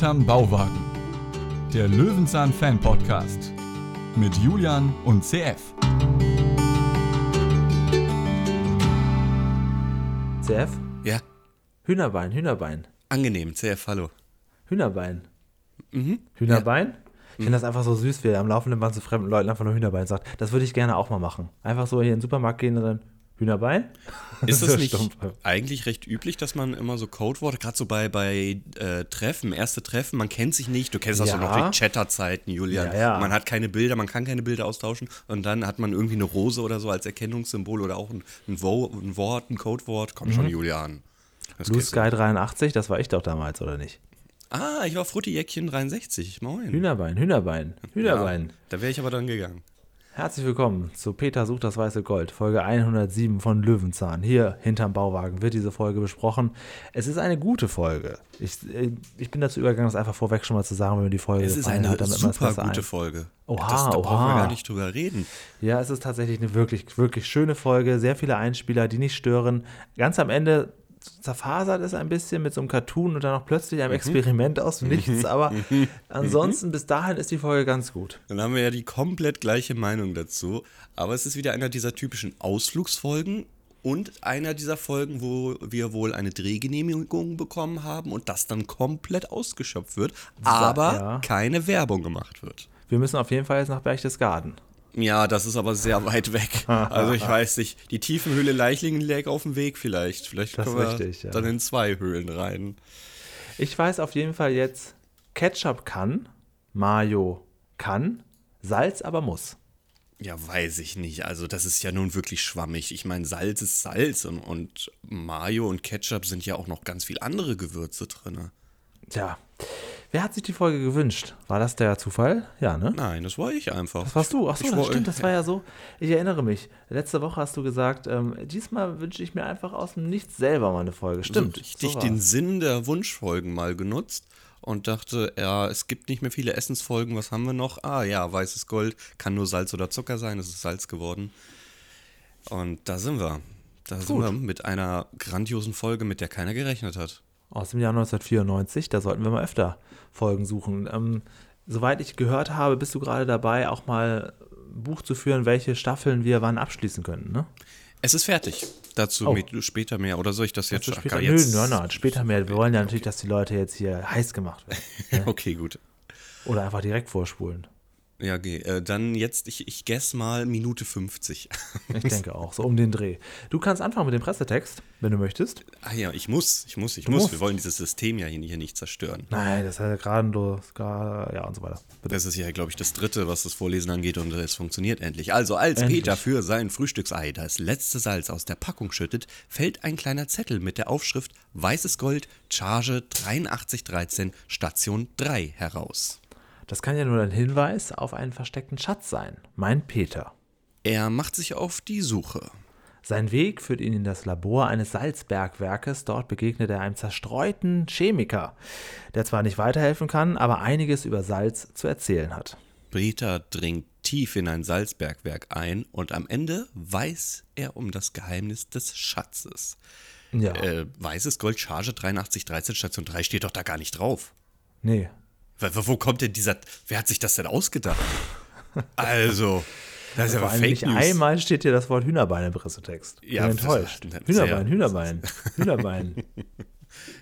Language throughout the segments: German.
Hinterm Bauwagen. Der Löwenzahn Fan Podcast mit Julian und CF. CF? Ja, Hühnerbein, Hühnerbein. angenehm. CF, hallo. Hühnerbein. Mhm. Hühnerbein? Ich finde das einfach so süß, wie er am laufenden Band zu fremden Leuten einfach nur Hühnerbein sagt. Das würde ich gerne auch mal machen. Einfach so hier in den Supermarkt gehen und dann Hühnerbein? Ist das nicht eigentlich recht üblich, dass man immer so Codeworte, gerade so bei, bei äh, Treffen, erste Treffen, man kennt sich nicht, du kennst das Ja. noch die Chatterzeiten, Julian. Ja, ja. Man hat keine Bilder, man kann keine Bilder austauschen und dann hat man irgendwie eine Rose oder so als Erkennungssymbol oder auch ein, ein, Wo ein Wort, ein Codewort. Komm schon, Julian. Das Blue. Sky 83, das war ich doch damals, oder nicht? Ah, ich war Frutti-Jäckchen 63. Moin. Hühnerbein, Hühnerbein, Hühnerbein. Da wäre ich aber dann gegangen. Herzlich willkommen zu Peter sucht das weiße Gold, Folge 107 von Löwenzahn. Hier hinterm Bauwagen wird diese Folge besprochen. Es ist eine gute Folge. Ich, äh, ich bin dazu übergegangen, das einfach vorweg schon mal zu sagen, wenn mir die Folge Es ist eine hat, damit man es super gute ein- Folge. Oha, das, da brauchen wir oha. gar nicht drüber reden. Ja, es ist tatsächlich eine wirklich, wirklich schöne Folge. Sehr viele Einspieler, die nicht stören. Ganz am Ende zerfasert es ein bisschen mit so einem Cartoon und dann noch plötzlich einem Experiment aus dem Nichts. Aber ansonsten, bis dahin ist die Folge ganz gut. Dann haben wir ja die komplett gleiche Meinung dazu. Aber es ist wieder einer dieser typischen Ausflugsfolgen und einer dieser Folgen, wo wir wohl eine Drehgenehmigung bekommen haben und das dann komplett ausgeschöpft wird, aber ja. keine Werbung gemacht wird. Wir müssen auf jeden Fall jetzt nach Berchtesgaden. Ja, das ist aber sehr weit weg. Also ich weiß nicht, die Tiefenhöhle Leichlingen lag auf dem Weg vielleicht. Vielleicht Das wir richtig, ja. dann in zwei Höhlen rein. Ich weiß auf jeden Fall jetzt, Ketchup kann, Mayo kann, Salz aber muss. Ja, weiß ich nicht. Also das ist ja nun wirklich schwammig. Ich meine, Salz ist Salz und, und Mayo und Ketchup sind ja auch noch ganz viel andere Gewürze drin. Tja, wer hat sich die Folge gewünscht? War das der Zufall? Ja, ne? Nein, das war ich einfach. Das warst du. Ach so, Ich das war- stimmt, das war ja so. Ich erinnere mich. Letzte Woche hast du gesagt, ähm, diesmal wünsche ich mir einfach aus dem Nichts selber mal eine Folge. Stimmt. Richtig so den war's. Sinn der Wunschfolgen mal genutzt und dachte, ja, es gibt nicht mehr viele Essensfolgen. Was haben wir noch? Ah ja, weißes Gold kann nur Salz oder Zucker sein. Es ist Salz geworden. Und da sind wir. Da sind Gut. wir mit einer grandiosen Folge, mit der keiner gerechnet hat. Aus dem Jahr 1994, da sollten wir mal öfter Folgen suchen. Ähm, soweit ich gehört habe, bist du gerade dabei, auch mal Buch zu führen, welche Staffeln wir wann abschließen könnten, ne? Es ist fertig. Dazu Oh. später mehr. Oder soll ich das jetzt schon- später, gar nö, jetzt? nein, nein, später mehr. Wir wollen ja natürlich, dass die Leute jetzt hier heiß gemacht werden. Okay, gut. Oder einfach direkt vorspulen. Ja, okay. Äh, dann jetzt, ich, ich guess mal Minute 50. Ich denke auch, so um den Dreh. Du kannst anfangen mit dem Pressetext, wenn du möchtest. ah ja, ich muss, ich muss, ich Du muss. musst. Wir wollen dieses System ja hier, hier nicht zerstören. Nein, das ist ja geradenlos, gra- ja und so weiter. Bitte. Das ist ja, glaube ich, das Dritte, was das Vorlesen angeht und es funktioniert endlich. Also, als Endlich. Peter für sein Frühstücksei das letzte Salz aus der Packung schüttet, fällt ein kleiner Zettel mit der Aufschrift Weißes Gold, Charge 8313, Station 3 heraus. Das kann ja nur ein Hinweis auf einen versteckten Schatz sein. Mein Peter. Er macht sich auf die Suche. Sein Weg führt ihn in das Labor eines Salzbergwerkes. Dort begegnet er einem zerstreuten Chemiker, der zwar nicht weiterhelfen kann, aber einiges über Salz zu erzählen hat. Peter dringt tief in ein Salzbergwerk ein und am Ende weiß er um das Geheimnis des Schatzes. Ja, Äh, weißes Gold, Charge 8313, Station 3 steht doch da gar nicht drauf. nee. Wo, kommt denn dieser. Wer hat sich das denn ausgedacht? Also, das ist ja aber Fake News. einmal steht hier das Wort Hühnerbein im Pressetext. Ja, enttäuscht. das- das- Hühnerbein, sehr- Hühnerbein, Hühnerbein.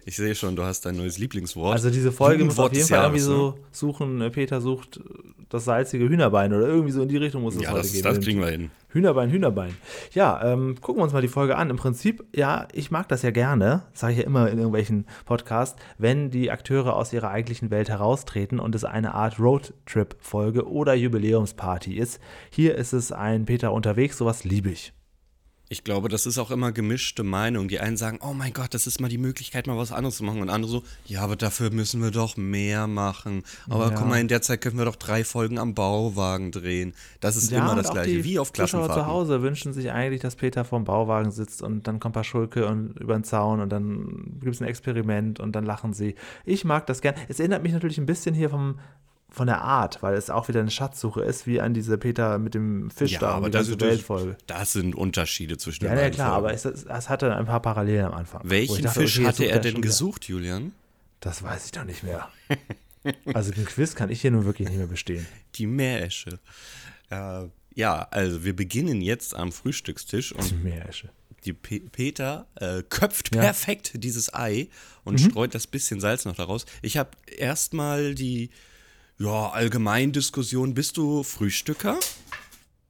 Ich sehe schon, du hast dein neues Lieblingswort. Also diese Folge muss auf jeden Fall irgendwie Jahres, ne? so suchen, äh, Peter sucht äh, das salzige Hühnerbein oder irgendwie so in die Richtung muss es Ja, heute das, gehen. das kriegen wir hin. Hühnerbein, Hühnerbein. Ja, ähm, gucken wir uns mal die Folge an. Im Prinzip, ja, ich mag das ja gerne, sage ich ja immer in irgendwelchen Podcasts, wenn die Akteure aus ihrer eigentlichen Welt heraustreten und es eine Art Roadtrip-Folge oder Jubiläumsparty ist. Hier ist es ein Peter unterwegs, sowas liebe ich. Ich glaube, das ist auch immer gemischte Meinung. Die einen sagen, oh mein Gott, das ist mal die Möglichkeit, mal was anderes zu machen. Und andere so, ja, aber dafür müssen wir doch mehr machen. Aber Ja. guck mal, in der Zeit können wir doch drei Folgen am Bauwagen drehen. Das ist Ja, immer das Gleiche, die wie auf Zuschauer zu Klassenfahrten. Hause wünschen sich eigentlich, dass Peter vorm Bauwagen sitzt und dann kommt Paschulke und über den Zaun und dann gibt es ein Experiment und dann lachen sie. Ich mag das gern. Es erinnert mich natürlich ein bisschen hier vom, von der Art, weil es auch wieder eine Schatzsuche ist, wie an diese Peter mit dem Fisch Ja, da, aber die das, ganze das, Weltfolge. das sind Unterschiede zwischen Ja, den ja, beiden klar, Folgen. aber es, es, hatte ein paar Parallelen am Anfang. Welchen dachte, Fisch okay, hatte er denn schon wieder. gesucht, Julian? Das weiß ich doch nicht mehr. Also den Quiz kann ich hier nun wirklich nicht mehr bestehen. Die Meeresche. Äh, ja, also wir beginnen jetzt am Frühstückstisch Die und Meeresche. die Pe Peter äh, köpft Ja. perfekt dieses Ei und streut das bisschen Salz noch daraus. Ich habe erstmal die ja, Allgemeindiskussion. Bist du Frühstücker?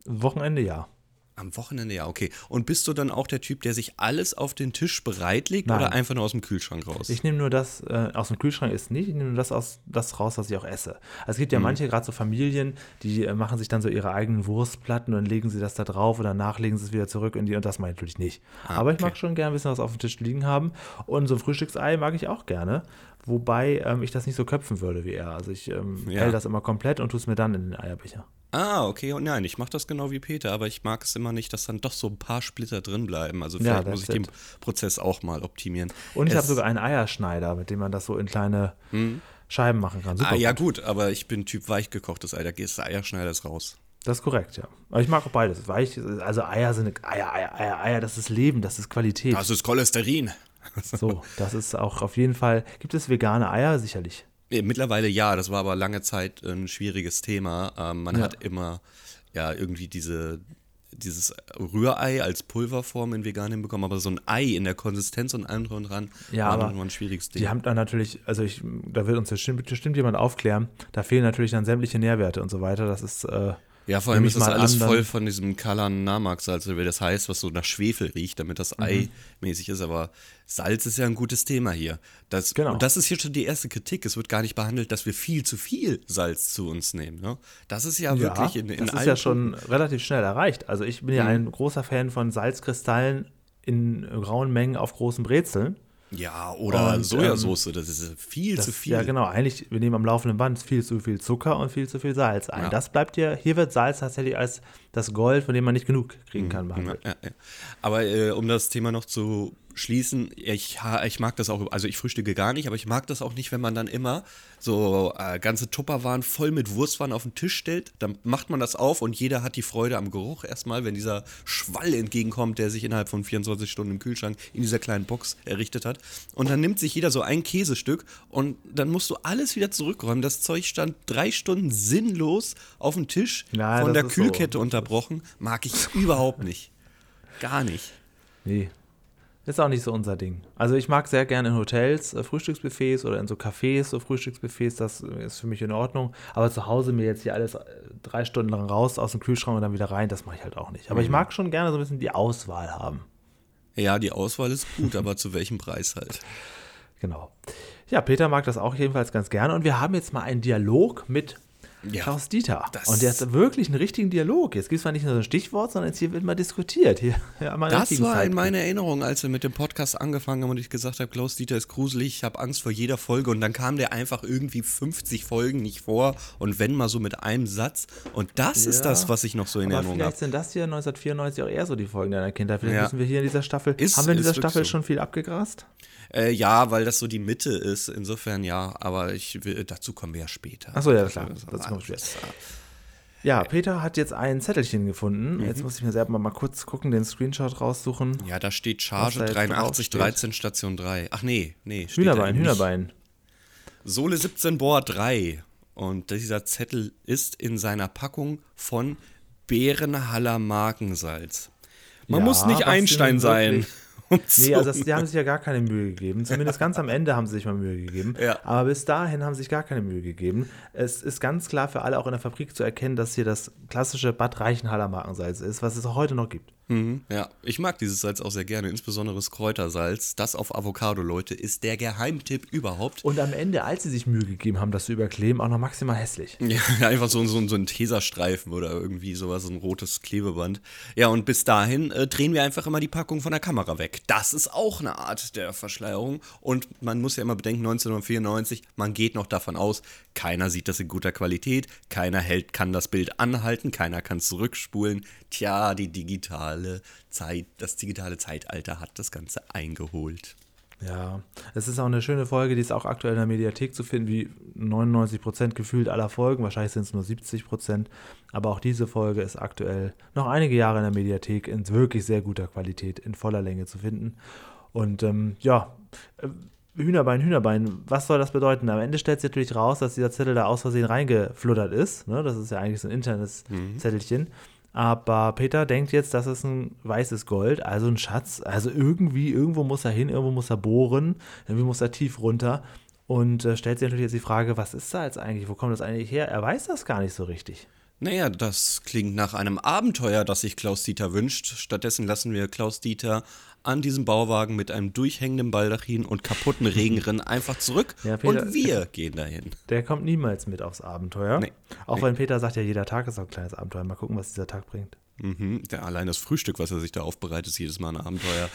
Wochenende ja. Am Wochenende ja, okay. Und bist du dann auch der Typ, der sich alles auf den Tisch bereitlegt Nein. oder einfach nur aus dem Kühlschrank raus? Ich nehme nur das, äh, aus dem Kühlschrank ist nicht, ich nehme nur das, aus, das raus, was ich auch esse. Also es gibt ja manche, gerade so Familien, die äh, machen sich dann so ihre eigenen Wurstplatten und legen sie das da drauf und danach legen sie es wieder zurück in die und das mache ich natürlich nicht. Aber ich okay. mag schon gerne ein bisschen was auf dem Tisch liegen haben und so ein Frühstücksei mag ich auch gerne, wobei ähm, ich das nicht so köpfen würde wie er. Also ich ähm, Ja. hält das immer komplett und tue es mir dann in den Eierbecher. Ah, okay. Und nein, ich mache das genau wie Peter, aber ich mag es immer nicht, dass dann doch so ein paar Splitter drin bleiben. Also Ja, vielleicht muss ich that's den it. Prozess auch mal optimieren. Und ich habe sogar einen Eierschneider, mit dem man das so in kleine Scheiben machen kann. Super Ah, ja, gut. aber ich bin Typ weichgekochtes Ei. Da geht der Eierschneider ist raus. Das ist korrekt, ja. Aber ich mag auch beides. Weich, also Eier sind Eier, Eier, Eier, Eier, das ist Leben, das ist Qualität. Das ist Cholesterin. So, das ist auch auf jeden Fall. Gibt es vegane Eier? Sicherlich. Mittlerweile ja, das war aber lange Zeit ein schwieriges Thema. Ähm, man Ja. hat immer ja irgendwie diese dieses Rührei als Pulverform in vegan hinbekommen, aber so ein Ei in der Konsistenz und allem und dran Ja, war immer ein schwieriges Ding. Die haben dann natürlich, also ich, da wird uns bestimmt, bestimmt jemand aufklären, da fehlen natürlich dann sämtliche Nährwerte und so weiter. Das ist, äh, Ja, vor allem ist das alles an, dann- voll von diesem Kalan Namak-Salz, oder wie das heißt, was so nach Schwefel riecht, damit das Ei mäßig ist. Aber Salz ist ja ein gutes Thema hier. Das, Genau. Und das ist hier schon die erste Kritik. Es wird gar nicht behandelt, dass wir viel zu viel Salz zu uns nehmen. Ne? Das ist ja, wirklich in, in das ist ja schon relativ schnell erreicht. Also ich bin ja Mhm. ein großer Fan von Salzkristallen in grauen Mengen auf großen Brezeln. Ja, oder Und, Sojasauce, das ist viel Das, zu viel. Ja, genau. Eigentlich, wir nehmen am laufenden Band viel zu viel Zucker und viel zu viel Salz ein. Ja. Das bleibt hier, hier wird Salz tatsächlich als das Gold, von dem man nicht genug kriegen kann, Ja, behandelt. ja, ja. Aber äh, um das Thema noch zu schließen, ich, ich mag das auch, also ich frühstücke gar nicht, aber ich mag das auch nicht, wenn man dann immer so äh, ganze Tupperwaren voll mit Wurstwaren auf den Tisch stellt. Dann macht man das auf und jeder hat die Freude am Geruch erstmal, wenn dieser Schwall entgegenkommt, der sich innerhalb von 24 Stunden im Kühlschrank in dieser kleinen Box errichtet hat. Und dann nimmt sich jeder so ein Käsestück und dann musst du alles wieder zurückräumen. Das Zeug stand drei Stunden sinnlos auf dem Tisch Ja, von der ist so. Kühlkette unterbrochen. Mag ich überhaupt nicht. Gar nicht. Nee. Ist auch nicht so unser Ding. Also ich mag sehr gerne in Hotels äh, Frühstücksbuffets oder in so Cafés so Frühstücksbuffets, das äh, ist für mich in Ordnung. Aber zu Hause mir jetzt hier alles äh, drei Stunden lang raus aus dem Kühlschrank und dann wieder rein, das mache ich halt auch nicht. Aber ich mag schon gerne so ein bisschen die Auswahl haben. Ja, die Auswahl ist gut, aber zu welchem Preis halt? Genau. Ja, Peter mag das auch jedenfalls ganz gerne und wir haben jetzt mal einen Dialog mit Ja, Klaus Dieter. das- Und der hat wirklich einen richtigen Dialog. Jetzt gibt es zwar nicht nur so ein Stichwort, sondern jetzt hier wird mal diskutiert. Hier, ja, mal Das war in meiner Erinnerung, als wir mit dem Podcast angefangen haben und ich gesagt habe, Klaus Dieter ist gruselig, ich habe Angst vor jeder Folge und dann kam der einfach irgendwie 50 Folgen nicht vor und wenn mal so mit einem Satz und das ist Ja, das, was ich noch so in Aber Erinnerung vielleicht habe. sind das hier 1994 auch eher so die Folgen deiner Kindheit. Vielleicht Ja. müssen wir hier in dieser Staffel. Ist- haben wir in ist dieser Staffel so. schon viel abgegrast? Äh, ja, weil das so die Mitte ist, insofern ja, aber ich will, dazu kommen wir ja später. Ach so, ja, klar, Das- dazu kommen wir das- Ja, Peter hat jetzt ein Zettelchen gefunden. Mhm. Jetzt muss ich mir selber mal, mal kurz gucken, den Screenshot raussuchen. Ja, da steht Charge Was da jetzt 83 draufsteht. 13 Station 3. Ach nee, nee. Hühnerbein, nicht. Hühnerbein. Sohle 17 Bohr 3. Und dieser Zettel ist in seiner Packung von Bärenhaller Markensalz. Man Ja, muss nicht Einstein sein. Nee, so- also das, die haben sich ja gar keine Mühe gegeben. Zumindest ganz am Ende haben sie sich mal Mühe gegeben. Ja. Aber bis dahin haben sie sich gar keine Mühe gegeben. Es ist ganz klar für alle auch in der Fabrik zu erkennen, dass hier das klassische Bad Reichenhaller Markensalz ist, was es auch heute noch gibt. Mhm, ja, ich mag dieses Salz auch sehr gerne, insbesondere das Kräutersalz. Das auf Avocado, Leute, ist der Geheimtipp überhaupt. Und am Ende, als sie sich Mühe gegeben haben, das zu überkleben, auch noch maximal hässlich. Ja, einfach so, so, so ein Teserstreifen oder irgendwie sowas, so ein rotes Klebeband. Ja, und bis dahin äh, drehen wir einfach immer die Packung von der Kamera weg. Das ist auch eine Art der Verschleierung. Und man muss ja immer bedenken, 1994, man geht noch davon aus, keiner sieht das in guter Qualität, keiner hält, kann das Bild anhalten, keiner kann zurückspulen. Tja, die digitale Zeit, das digitale Zeitalter hat das Ganze eingeholt. Ja, es ist auch eine schöne Folge, die ist auch aktuell in der Mediathek zu finden, wie 99 Prozent gefühlt aller Folgen. Wahrscheinlich sind es nur 70 Prozent. Aber auch diese Folge ist aktuell noch einige Jahre in der Mediathek in wirklich sehr guter Qualität, in voller Länge zu finden. Und ähm, ja, äh, Hühnerbein, Hühnerbein, was soll das bedeuten? Am Ende stellt sich natürlich raus, dass dieser Zettel da aus Versehen reingefluttert ist. Ne? Das ist ja eigentlich so ein internes Mhm. Zettelchen. Aber Peter denkt jetzt, das ist ein weißes Gold, also ein Schatz. Also irgendwie, irgendwo muss er hin, irgendwo muss er bohren, irgendwie muss er tief runter. Und äh, stellt sich natürlich jetzt die Frage, was ist da jetzt eigentlich? Wo kommt das eigentlich her? Er weiß das gar nicht so richtig. Naja, das klingt nach einem Abenteuer, das sich Klaus Dieter wünscht. Stattdessen lassen wir Klaus Dieter an diesem Bauwagen mit einem durchhängenden Baldachin und kaputten Regenrinnen einfach zurück Ja, Peter- und wir gehen dahin. Der kommt niemals mit aufs Abenteuer. Nee. Auch Nee. wenn Peter sagt, ja, jeder Tag ist auch ein kleines Abenteuer. Mal gucken, was dieser Tag bringt. Mhm, der, allein das Frühstück, was er sich da aufbereitet, ist jedes Mal ein Abenteuer.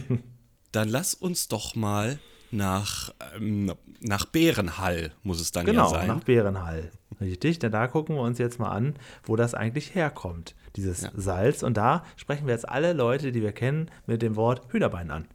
dann lass uns doch mal nach, ähm, nach Bärenhall, muss es dann Genau, ja sein. nach Bärenhall. Richtig, denn da gucken wir uns jetzt mal an, wo das eigentlich herkommt, dieses Ja. Salz. Und da sprechen wir jetzt alle Leute, die wir kennen, mit dem Wort Hühnerbein an.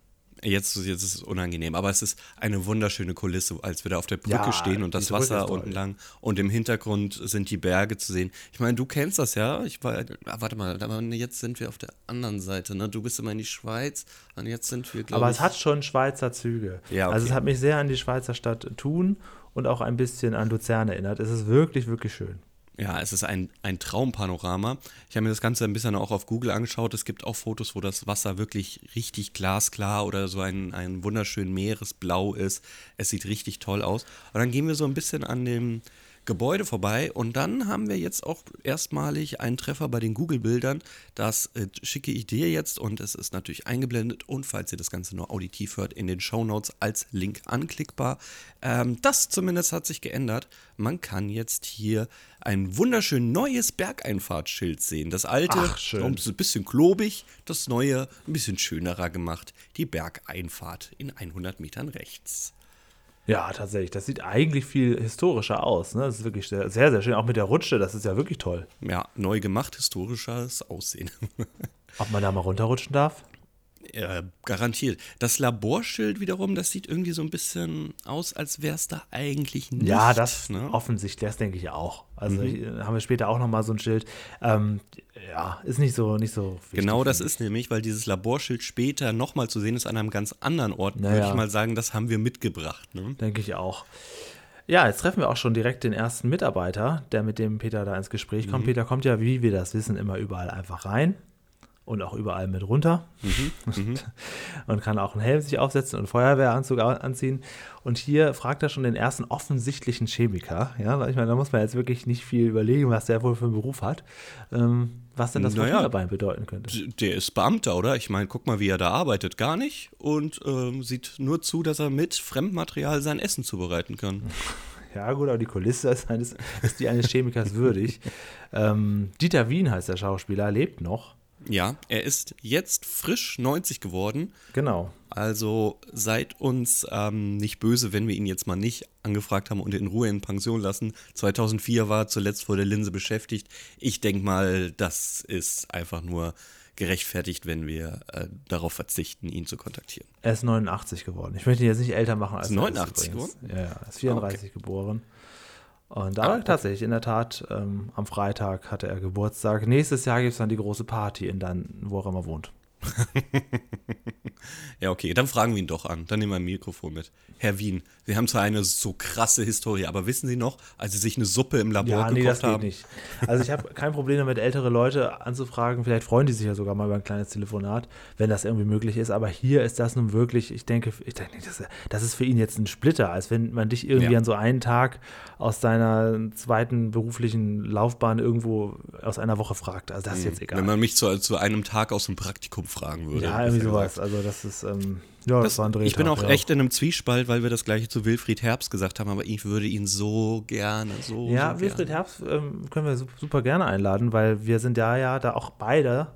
Jetzt, jetzt ist es unangenehm, aber es ist eine wunderschöne Kulisse, als wir da auf der Brücke Ja, stehen und das Wasser unten lang und im Hintergrund sind die Berge zu sehen. Ich meine, du kennst das ja. Ich war, ah, warte mal, jetzt sind wir auf der anderen Seite. Ne? Du bist immer in die Schweiz und jetzt sind wir, glaube Aber es hat schon Schweizer Züge. Ja, Also es okay. hat mich sehr an die Schweizer Stadt Thun und auch ein bisschen an Luzern erinnert. Es ist wirklich, wirklich schön. Ja, es ist ein, ein Traumpanorama. Ich habe mir das Ganze ein bisschen auch auf Google angeschaut. Es gibt auch Fotos, wo das Wasser wirklich richtig glasklar oder so ein, ein wunderschön Meeresblau ist. Es sieht richtig toll aus. Und dann gehen wir so ein bisschen an dem Gebäude vorbei und dann haben wir jetzt auch erstmalig einen Treffer bei den Google-Bildern. Das äh, schicke ich dir jetzt und es ist natürlich eingeblendet und falls ihr das Ganze nur auditiv hört, in den Shownotes als Link anklickbar. Ähm, das zumindest hat sich geändert. Man kann jetzt hier ein wunderschön neues Bergeinfahrtsschild sehen. Das alte, Ach, ein bisschen klobig, das neue ein bisschen schönerer gemacht. Die Bergeinfahrt in 100 Metern rechts. Ja, tatsächlich. Das sieht eigentlich viel historischer aus. Ne? Das ist wirklich sehr, sehr, sehr schön. Auch mit der Rutsche, das ist ja wirklich toll. Ja, neu gemacht, historisches Aussehen. Ob man da mal runterrutschen darf? Äh, garantiert. Das Laborschild wiederum, das sieht irgendwie so ein bisschen aus, als wäre es da eigentlich nicht. Ja, das ne? offensichtlich, das denke ich auch. Also Mhm. hier haben wir später auch noch mal so ein Schild. Ähm, ja, ist nicht so, nicht so wichtig, Genau das ist nämlich, weil dieses Laborschild später nochmal zu sehen ist an einem ganz anderen Ort, würde Naja. ich mal sagen, das haben wir mitgebracht. Ne? Denke ich auch. Ja, jetzt treffen wir auch schon direkt den ersten Mitarbeiter, der mit dem Peter da ins Gespräch Mhm. kommt. Peter kommt ja, wie wir das wissen, immer überall einfach rein und auch überall mit runter Mhm. und kann auch einen Helm sich aufsetzen und einen Feuerwehranzug anziehen. Und hier fragt er schon den ersten offensichtlichen Chemiker. Ja, ich meine, da muss man jetzt wirklich nicht viel überlegen, was der wohl für einen Beruf hat, ähm, was denn das Naja. Dabei bedeuten könnte. Der ist Beamter, oder? Ich meine, guck mal, wie er da arbeitet. Gar nicht. Und ähm, sieht nur zu, dass er mit Fremdmaterial sein Essen zubereiten kann. Ja, gut, aber die Kulisse ist, eines, ist die eines Chemikers würdig. Ähm, Dieter Wien heißt der Schauspieler, lebt noch. Ja, er ist jetzt frisch 90 geworden. Genau. Also seid uns ähm, nicht böse, wenn wir ihn jetzt mal nicht angefragt haben und in Ruhe in Pension lassen. 2004 war er zuletzt vor der Linse beschäftigt. Ich denke mal, das ist einfach nur gerechtfertigt, wenn wir äh, darauf verzichten, ihn zu kontaktieren. Er ist 89 geworden. Ich möchte ihn jetzt nicht älter machen als Ist er 89 übrigens. Ja, ja, er ist 34 geboren. Und da Ah, okay. tatsächlich, in der Tat, ähm, am Freitag hatte er Geburtstag. Nächstes Jahr gibt es dann die große Party in dann, wo er immer wohnt. Ja, okay, dann fragen wir ihn doch an. Dann nehmen wir ein Mikrofon mit. Herr Wien, Sie haben zwar eine so krasse Historie, aber wissen Sie noch, als Sie sich eine Suppe im Labor Ja, nee, gekocht das geht haben? nicht. Also ich habe kein Problem damit, ältere Leute anzufragen. Vielleicht freuen die sich ja sogar mal über ein kleines Telefonat, wenn das irgendwie möglich ist. Aber hier ist das nun wirklich, ich denke, ich denke das, das ist für ihn jetzt ein Splitter, als wenn man dich irgendwie Ja. an so einen Tag aus deiner zweiten beruflichen Laufbahn irgendwo aus einer Woche fragt. Also das ist jetzt egal. Wenn man mich zu, zu einem Tag aus dem Praktikum fragen würde. ja, irgendwie sowas. gesagt. Also das ist, ähm, ja, das, Das, war ein Drehtag. ich bin auch ja. echt in einem Zwiespalt, weil wir das gleiche zu Wilfried Herbst gesagt haben, aber ich würde ihn so gerne, so. Ja, so Wilfried gerne. Herbst ähm, können wir su- super gerne einladen, weil wir sind ja ja da auch beide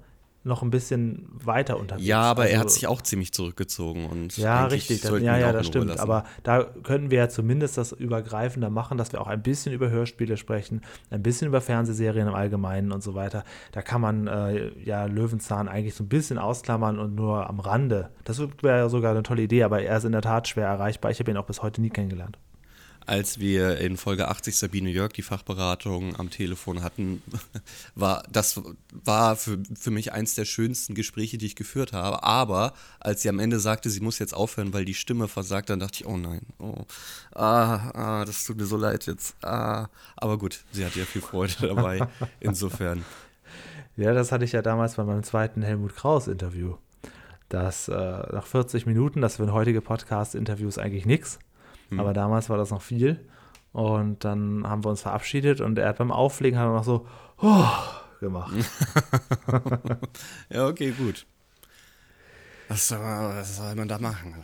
noch ein bisschen weiter unterwegs. Ja, aber er hat Also- sich auch ziemlich zurückgezogen und Ja, richtig. Das, ja, ja, das stimmt. lassen. Aber da könnten wir ja zumindest das übergreifender machen, dass wir auch ein bisschen über Hörspiele sprechen, ein bisschen über Fernsehserien im Allgemeinen und so weiter. Da kann man äh, ja Löwenzahn eigentlich so ein bisschen ausklammern und nur am Rande. Das wäre ja sogar eine tolle Idee, aber er ist in der Tat schwer erreichbar. Ich habe ihn auch bis heute nie kennengelernt. Als wir in Folge 80 Sabine Jörg die Fachberatung am Telefon hatten, war das war für, für mich eins der schönsten Gespräche, die ich geführt habe. Aber als sie am Ende sagte, sie muss jetzt aufhören, weil die Stimme versagt, dann dachte ich, oh nein, oh, ah, ah, das tut mir so leid jetzt. Ah. Aber gut, sie hatte ja viel Freude dabei. Insofern. Ja, das hatte ich ja damals bei meinem zweiten Helmut Kraus-Interview. Dass äh, nach 40 Minuten, das für heutige Podcast-Interviews eigentlich nichts, hm. aber damals war das noch viel. Und dann haben wir uns verabschiedet und er hat beim Auflegen hat er noch so oh, gemacht. ja, okay, gut. Was soll, was soll man da machen?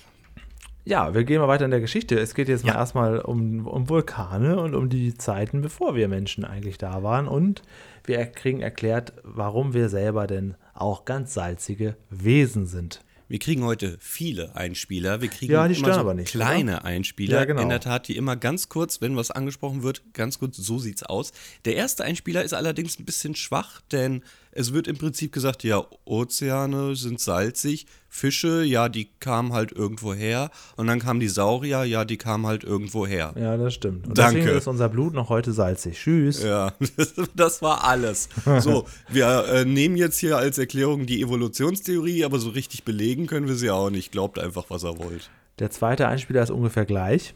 Ja, wir gehen mal weiter in der Geschichte. Es geht jetzt ja. mal erstmal um, um Vulkane und um die Zeiten, bevor wir Menschen eigentlich da waren. Und wir kriegen erklärt, warum wir selber denn auch ganz salzige Wesen sind. Wir kriegen heute viele Einspieler. Wir kriegen ja, immer so nicht, kleine oder? Einspieler. Ja, genau. In der Tat, die immer ganz kurz, wenn was angesprochen wird, ganz kurz, so sieht's aus. Der erste Einspieler ist allerdings ein bisschen schwach, denn es wird im Prinzip gesagt, ja, Ozeane sind salzig, Fische, ja, die kamen halt irgendwo her. Und dann kamen die Saurier, ja, die kamen halt irgendwo her. Ja, das stimmt. Und Danke. deswegen ist unser Blut noch heute salzig. Tschüss. Ja, das, das war alles. So, wir äh, nehmen jetzt hier als Erklärung die Evolutionstheorie, aber so richtig belegen können wir sie auch nicht. Glaubt einfach, was er wollt. Der zweite Einspieler ist ungefähr gleich.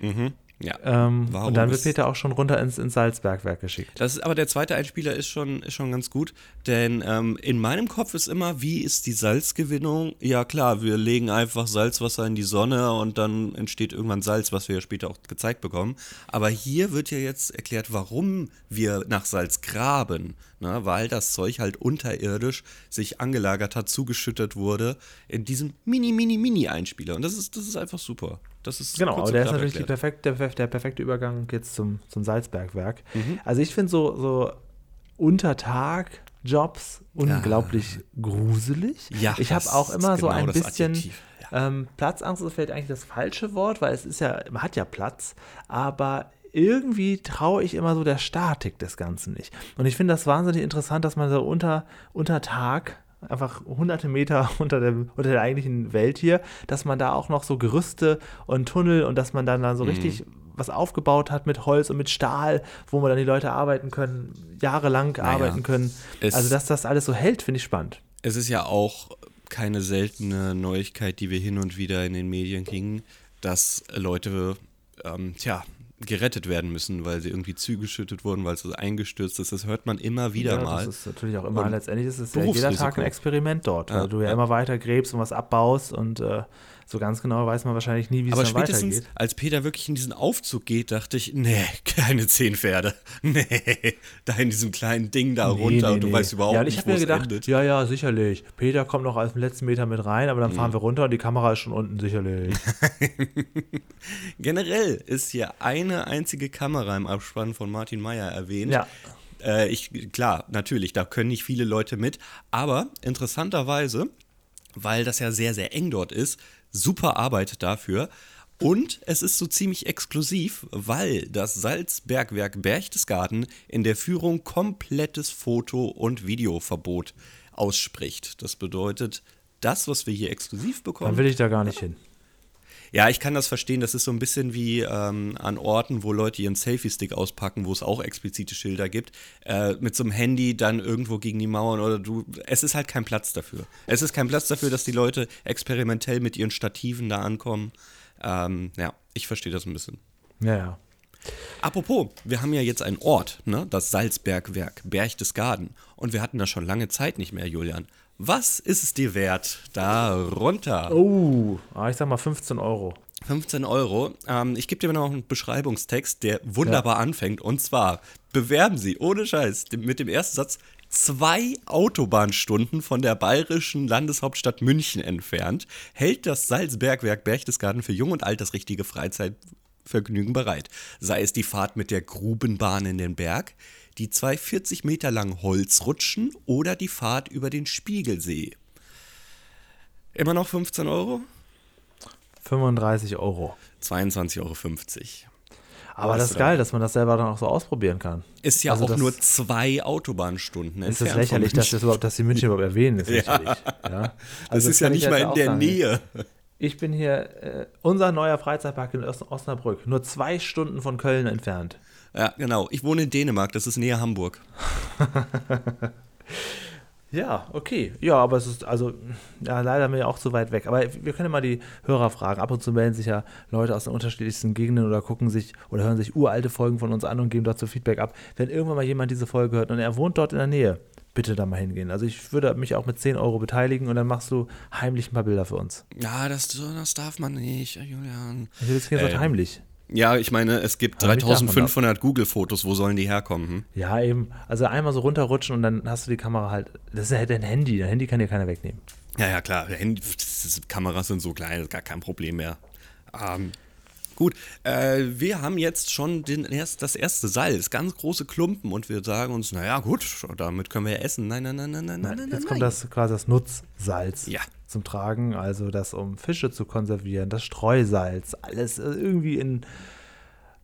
Mhm. Ja. Ähm, und dann wird Peter auch schon runter ins, ins Salzbergwerk geschickt. Das ist, aber der zweite Einspieler ist schon, ist schon ganz gut, denn ähm, in meinem Kopf ist immer, wie ist die Salzgewinnung? Ja klar, wir legen einfach Salzwasser in die Sonne und dann entsteht irgendwann Salz, was wir ja später auch gezeigt bekommen. Aber hier wird ja jetzt erklärt, warum wir nach Salz graben, ne? weil das Zeug halt unterirdisch sich angelagert hat, zugeschüttet wurde in diesem mini, mini, mini Einspieler. Und das ist, das ist einfach super. Das ist genau, aber der ist natürlich perfekt, der, der, perfekte Übergang jetzt zum, zum Salzbergwerk. Mhm. Also ich finde so, so Untertag Jobs unglaublich ja. gruselig. Ja, ich habe auch immer so genau ein bisschen ja. ähm, Platzangst ist vielleicht eigentlich das falsche Wort, weil es ist ja, man hat ja Platz, aber irgendwie traue ich immer so der Statik des Ganzen nicht. Und ich finde das wahnsinnig interessant, dass man so unter, unter Tag einfach hunderte Meter unter der, unter der eigentlichen Welt hier, dass man da auch noch so Gerüste und Tunnel und dass man dann, dann so mhm. richtig was aufgebaut hat mit Holz und mit Stahl, wo man dann die Leute arbeiten können, jahrelang naja, arbeiten können. Also, dass das alles so hält, finde ich spannend. Es ist ja auch keine seltene Neuigkeit, die wir hin und wieder in den Medien kriegen, dass Leute, ähm, tja, gerettet werden müssen, weil sie irgendwie zugeschüttet wurden, weil es so eingestürzt ist. Das hört man immer wieder ja, mal. Das ist natürlich auch immer, und letztendlich ist es ja jeder Tag ein Experiment dort, weil ja, du ja, ja, immer weiter gräbst und was abbaust und äh, so ganz genau weiß man wahrscheinlich nie, wie es dann spätestens, weitergeht. als Peter wirklich in diesen Aufzug geht, dachte ich, nee, keine zehn Pferde. Nee, da in diesem kleinen Ding da nee, runter nee, und du nee. weißt überhaupt ja, nicht, wo es endet. Ja, ja, sicherlich. Peter kommt noch auf den letzten Meter mit rein, aber dann fahren mhm. wir runter und die Kamera ist schon unten, sicherlich. Generell ist hier eine einzige Kamera im Abspann von Martin Meyer erwähnt. Ja. Äh, ich, klar, natürlich, da können nicht viele Leute mit, aber interessanterweise, weil das ja sehr, sehr eng dort ist, super Arbeit dafür. Und es ist so ziemlich exklusiv, weil das Salzbergwerk Berchtesgaden in der Führung komplettes Foto- und Videoverbot ausspricht. Das bedeutet, das, was wir hier exklusiv bekommen. Dann will ich da gar nicht hin. Ja, ich kann das verstehen. Das ist so ein bisschen wie ähm, an Orten, wo Leute ihren Selfie-Stick auspacken, wo es auch explizite Schilder gibt, äh, mit so einem Handy dann irgendwo gegen die Mauern oder du. Es ist halt kein Platz dafür. Es ist kein Platz dafür, dass die Leute experimentell mit ihren Stativen da ankommen. Ähm, ja, ich verstehe das ein bisschen. Ja, ja. Apropos, wir haben ja jetzt einen Ort, ne? das Salzbergwerk, Berchtesgaden. Und wir hatten das schon lange Zeit nicht mehr, Julian. Was ist es dir wert, da runter? Oh, ah, ich sag mal 15 Euro. 15 Euro. Ähm, ich gebe dir noch einen Beschreibungstext, der wunderbar ja. anfängt. Und zwar bewerben Sie, ohne Scheiß, mit dem ersten Satz, zwei Autobahnstunden von der bayerischen Landeshauptstadt München entfernt, hält das Salzbergwerk Berchtesgaden für Jung und Alt das richtige Freizeitvergnügen bereit. Sei es die Fahrt mit der Grubenbahn in den Berg, die zwei 40 Meter langen Holzrutschen oder die Fahrt über den Spiegelsee. Immer noch 15 Euro? 35 Euro. 22,50 Euro. Aber das ist geil, dass man das selber dann auch so ausprobieren kann. Ist ja also auch nur zwei Autobahnstunden. Ist es lächerlich, dass, das überhaupt, dass die München überhaupt erwähnen? Ist ja. ja. Also das, ist ja nicht mal in der Nähe. Ich bin hier, äh, unser neuer Freizeitpark in Os- Osnabrück, nur zwei Stunden von Köln entfernt. Ja, genau. Ich wohne in Dänemark, das ist näher Hamburg. Ja, okay. Ja, aber es ist also ja, leider mir auch zu weit weg. Aber wir können ja mal die Hörer fragen. Ab und zu melden sich ja Leute aus den unterschiedlichsten Gegenden oder gucken sich oder hören sich uralte Folgen von uns an und geben dazu Feedback ab. Wenn irgendwann mal jemand diese Folge hört und er wohnt dort in der Nähe, bitte da mal hingehen. Also ich würde mich auch mit 10 Euro beteiligen und dann machst du heimlich ein paar Bilder für uns. Ja, das, das darf man nicht, Julian. Ich will jetzt gesagt Ähm, heimlich. Ja, ich meine, es gibt Aber mich darf man 3500 Google-Fotos, wo sollen die herkommen? Hm? Ja, eben. Also einmal so runterrutschen und dann hast du die Kamera halt. Das ist ja dein Handy. Dein Handy kann dir keiner wegnehmen. Ja, ja, klar. Handy, Kameras sind so klein, das ist gar kein Problem mehr. Ähm, gut, äh, wir haben jetzt schon den erst, das erste Salz, ganz große Klumpen und wir sagen uns, naja, gut, damit können wir ja essen. Nein, nein, nein, nein, nein, nein, nein. Jetzt nein. kommt das quasi das Nutzsalz Ja. Zum Tragen, also das um Fische zu konservieren, das Streusalz, alles äh, irgendwie in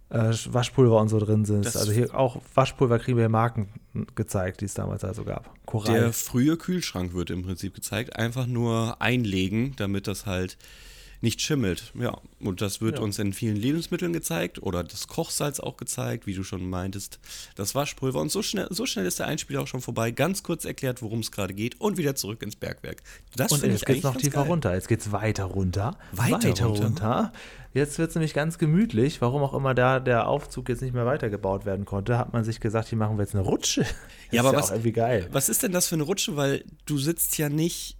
äh, Waschpulver und so drin sind. Das- Also hier auch Waschpulver kriegen wir Marken gezeigt, die es damals also gab. Korall. Der frühe Kühlschrank wird im Prinzip gezeigt. Einfach nur einlegen, damit das halt nicht schimmelt. Ja, und das wird Ja. uns in vielen Lebensmitteln gezeigt oder das Kochsalz auch gezeigt, wie du schon meintest. Das Waschpulver. Und so schnell, so schnell ist der Einspieler auch schon vorbei. Ganz kurz erklärt, worum es gerade geht und wieder zurück ins Bergwerk. Das und jetzt geht es noch tiefer geil. runter. Jetzt geht es weiter runter. Weiter runter? Jetzt wird es nämlich ganz gemütlich. Warum auch immer da der Aufzug jetzt nicht mehr weitergebaut werden konnte, hat man sich gesagt, hier machen wir jetzt eine Rutsche. Ja, ist aber ja was, auch irgendwie geil. was ist denn das für eine Rutsche? Weil du sitzt ja nicht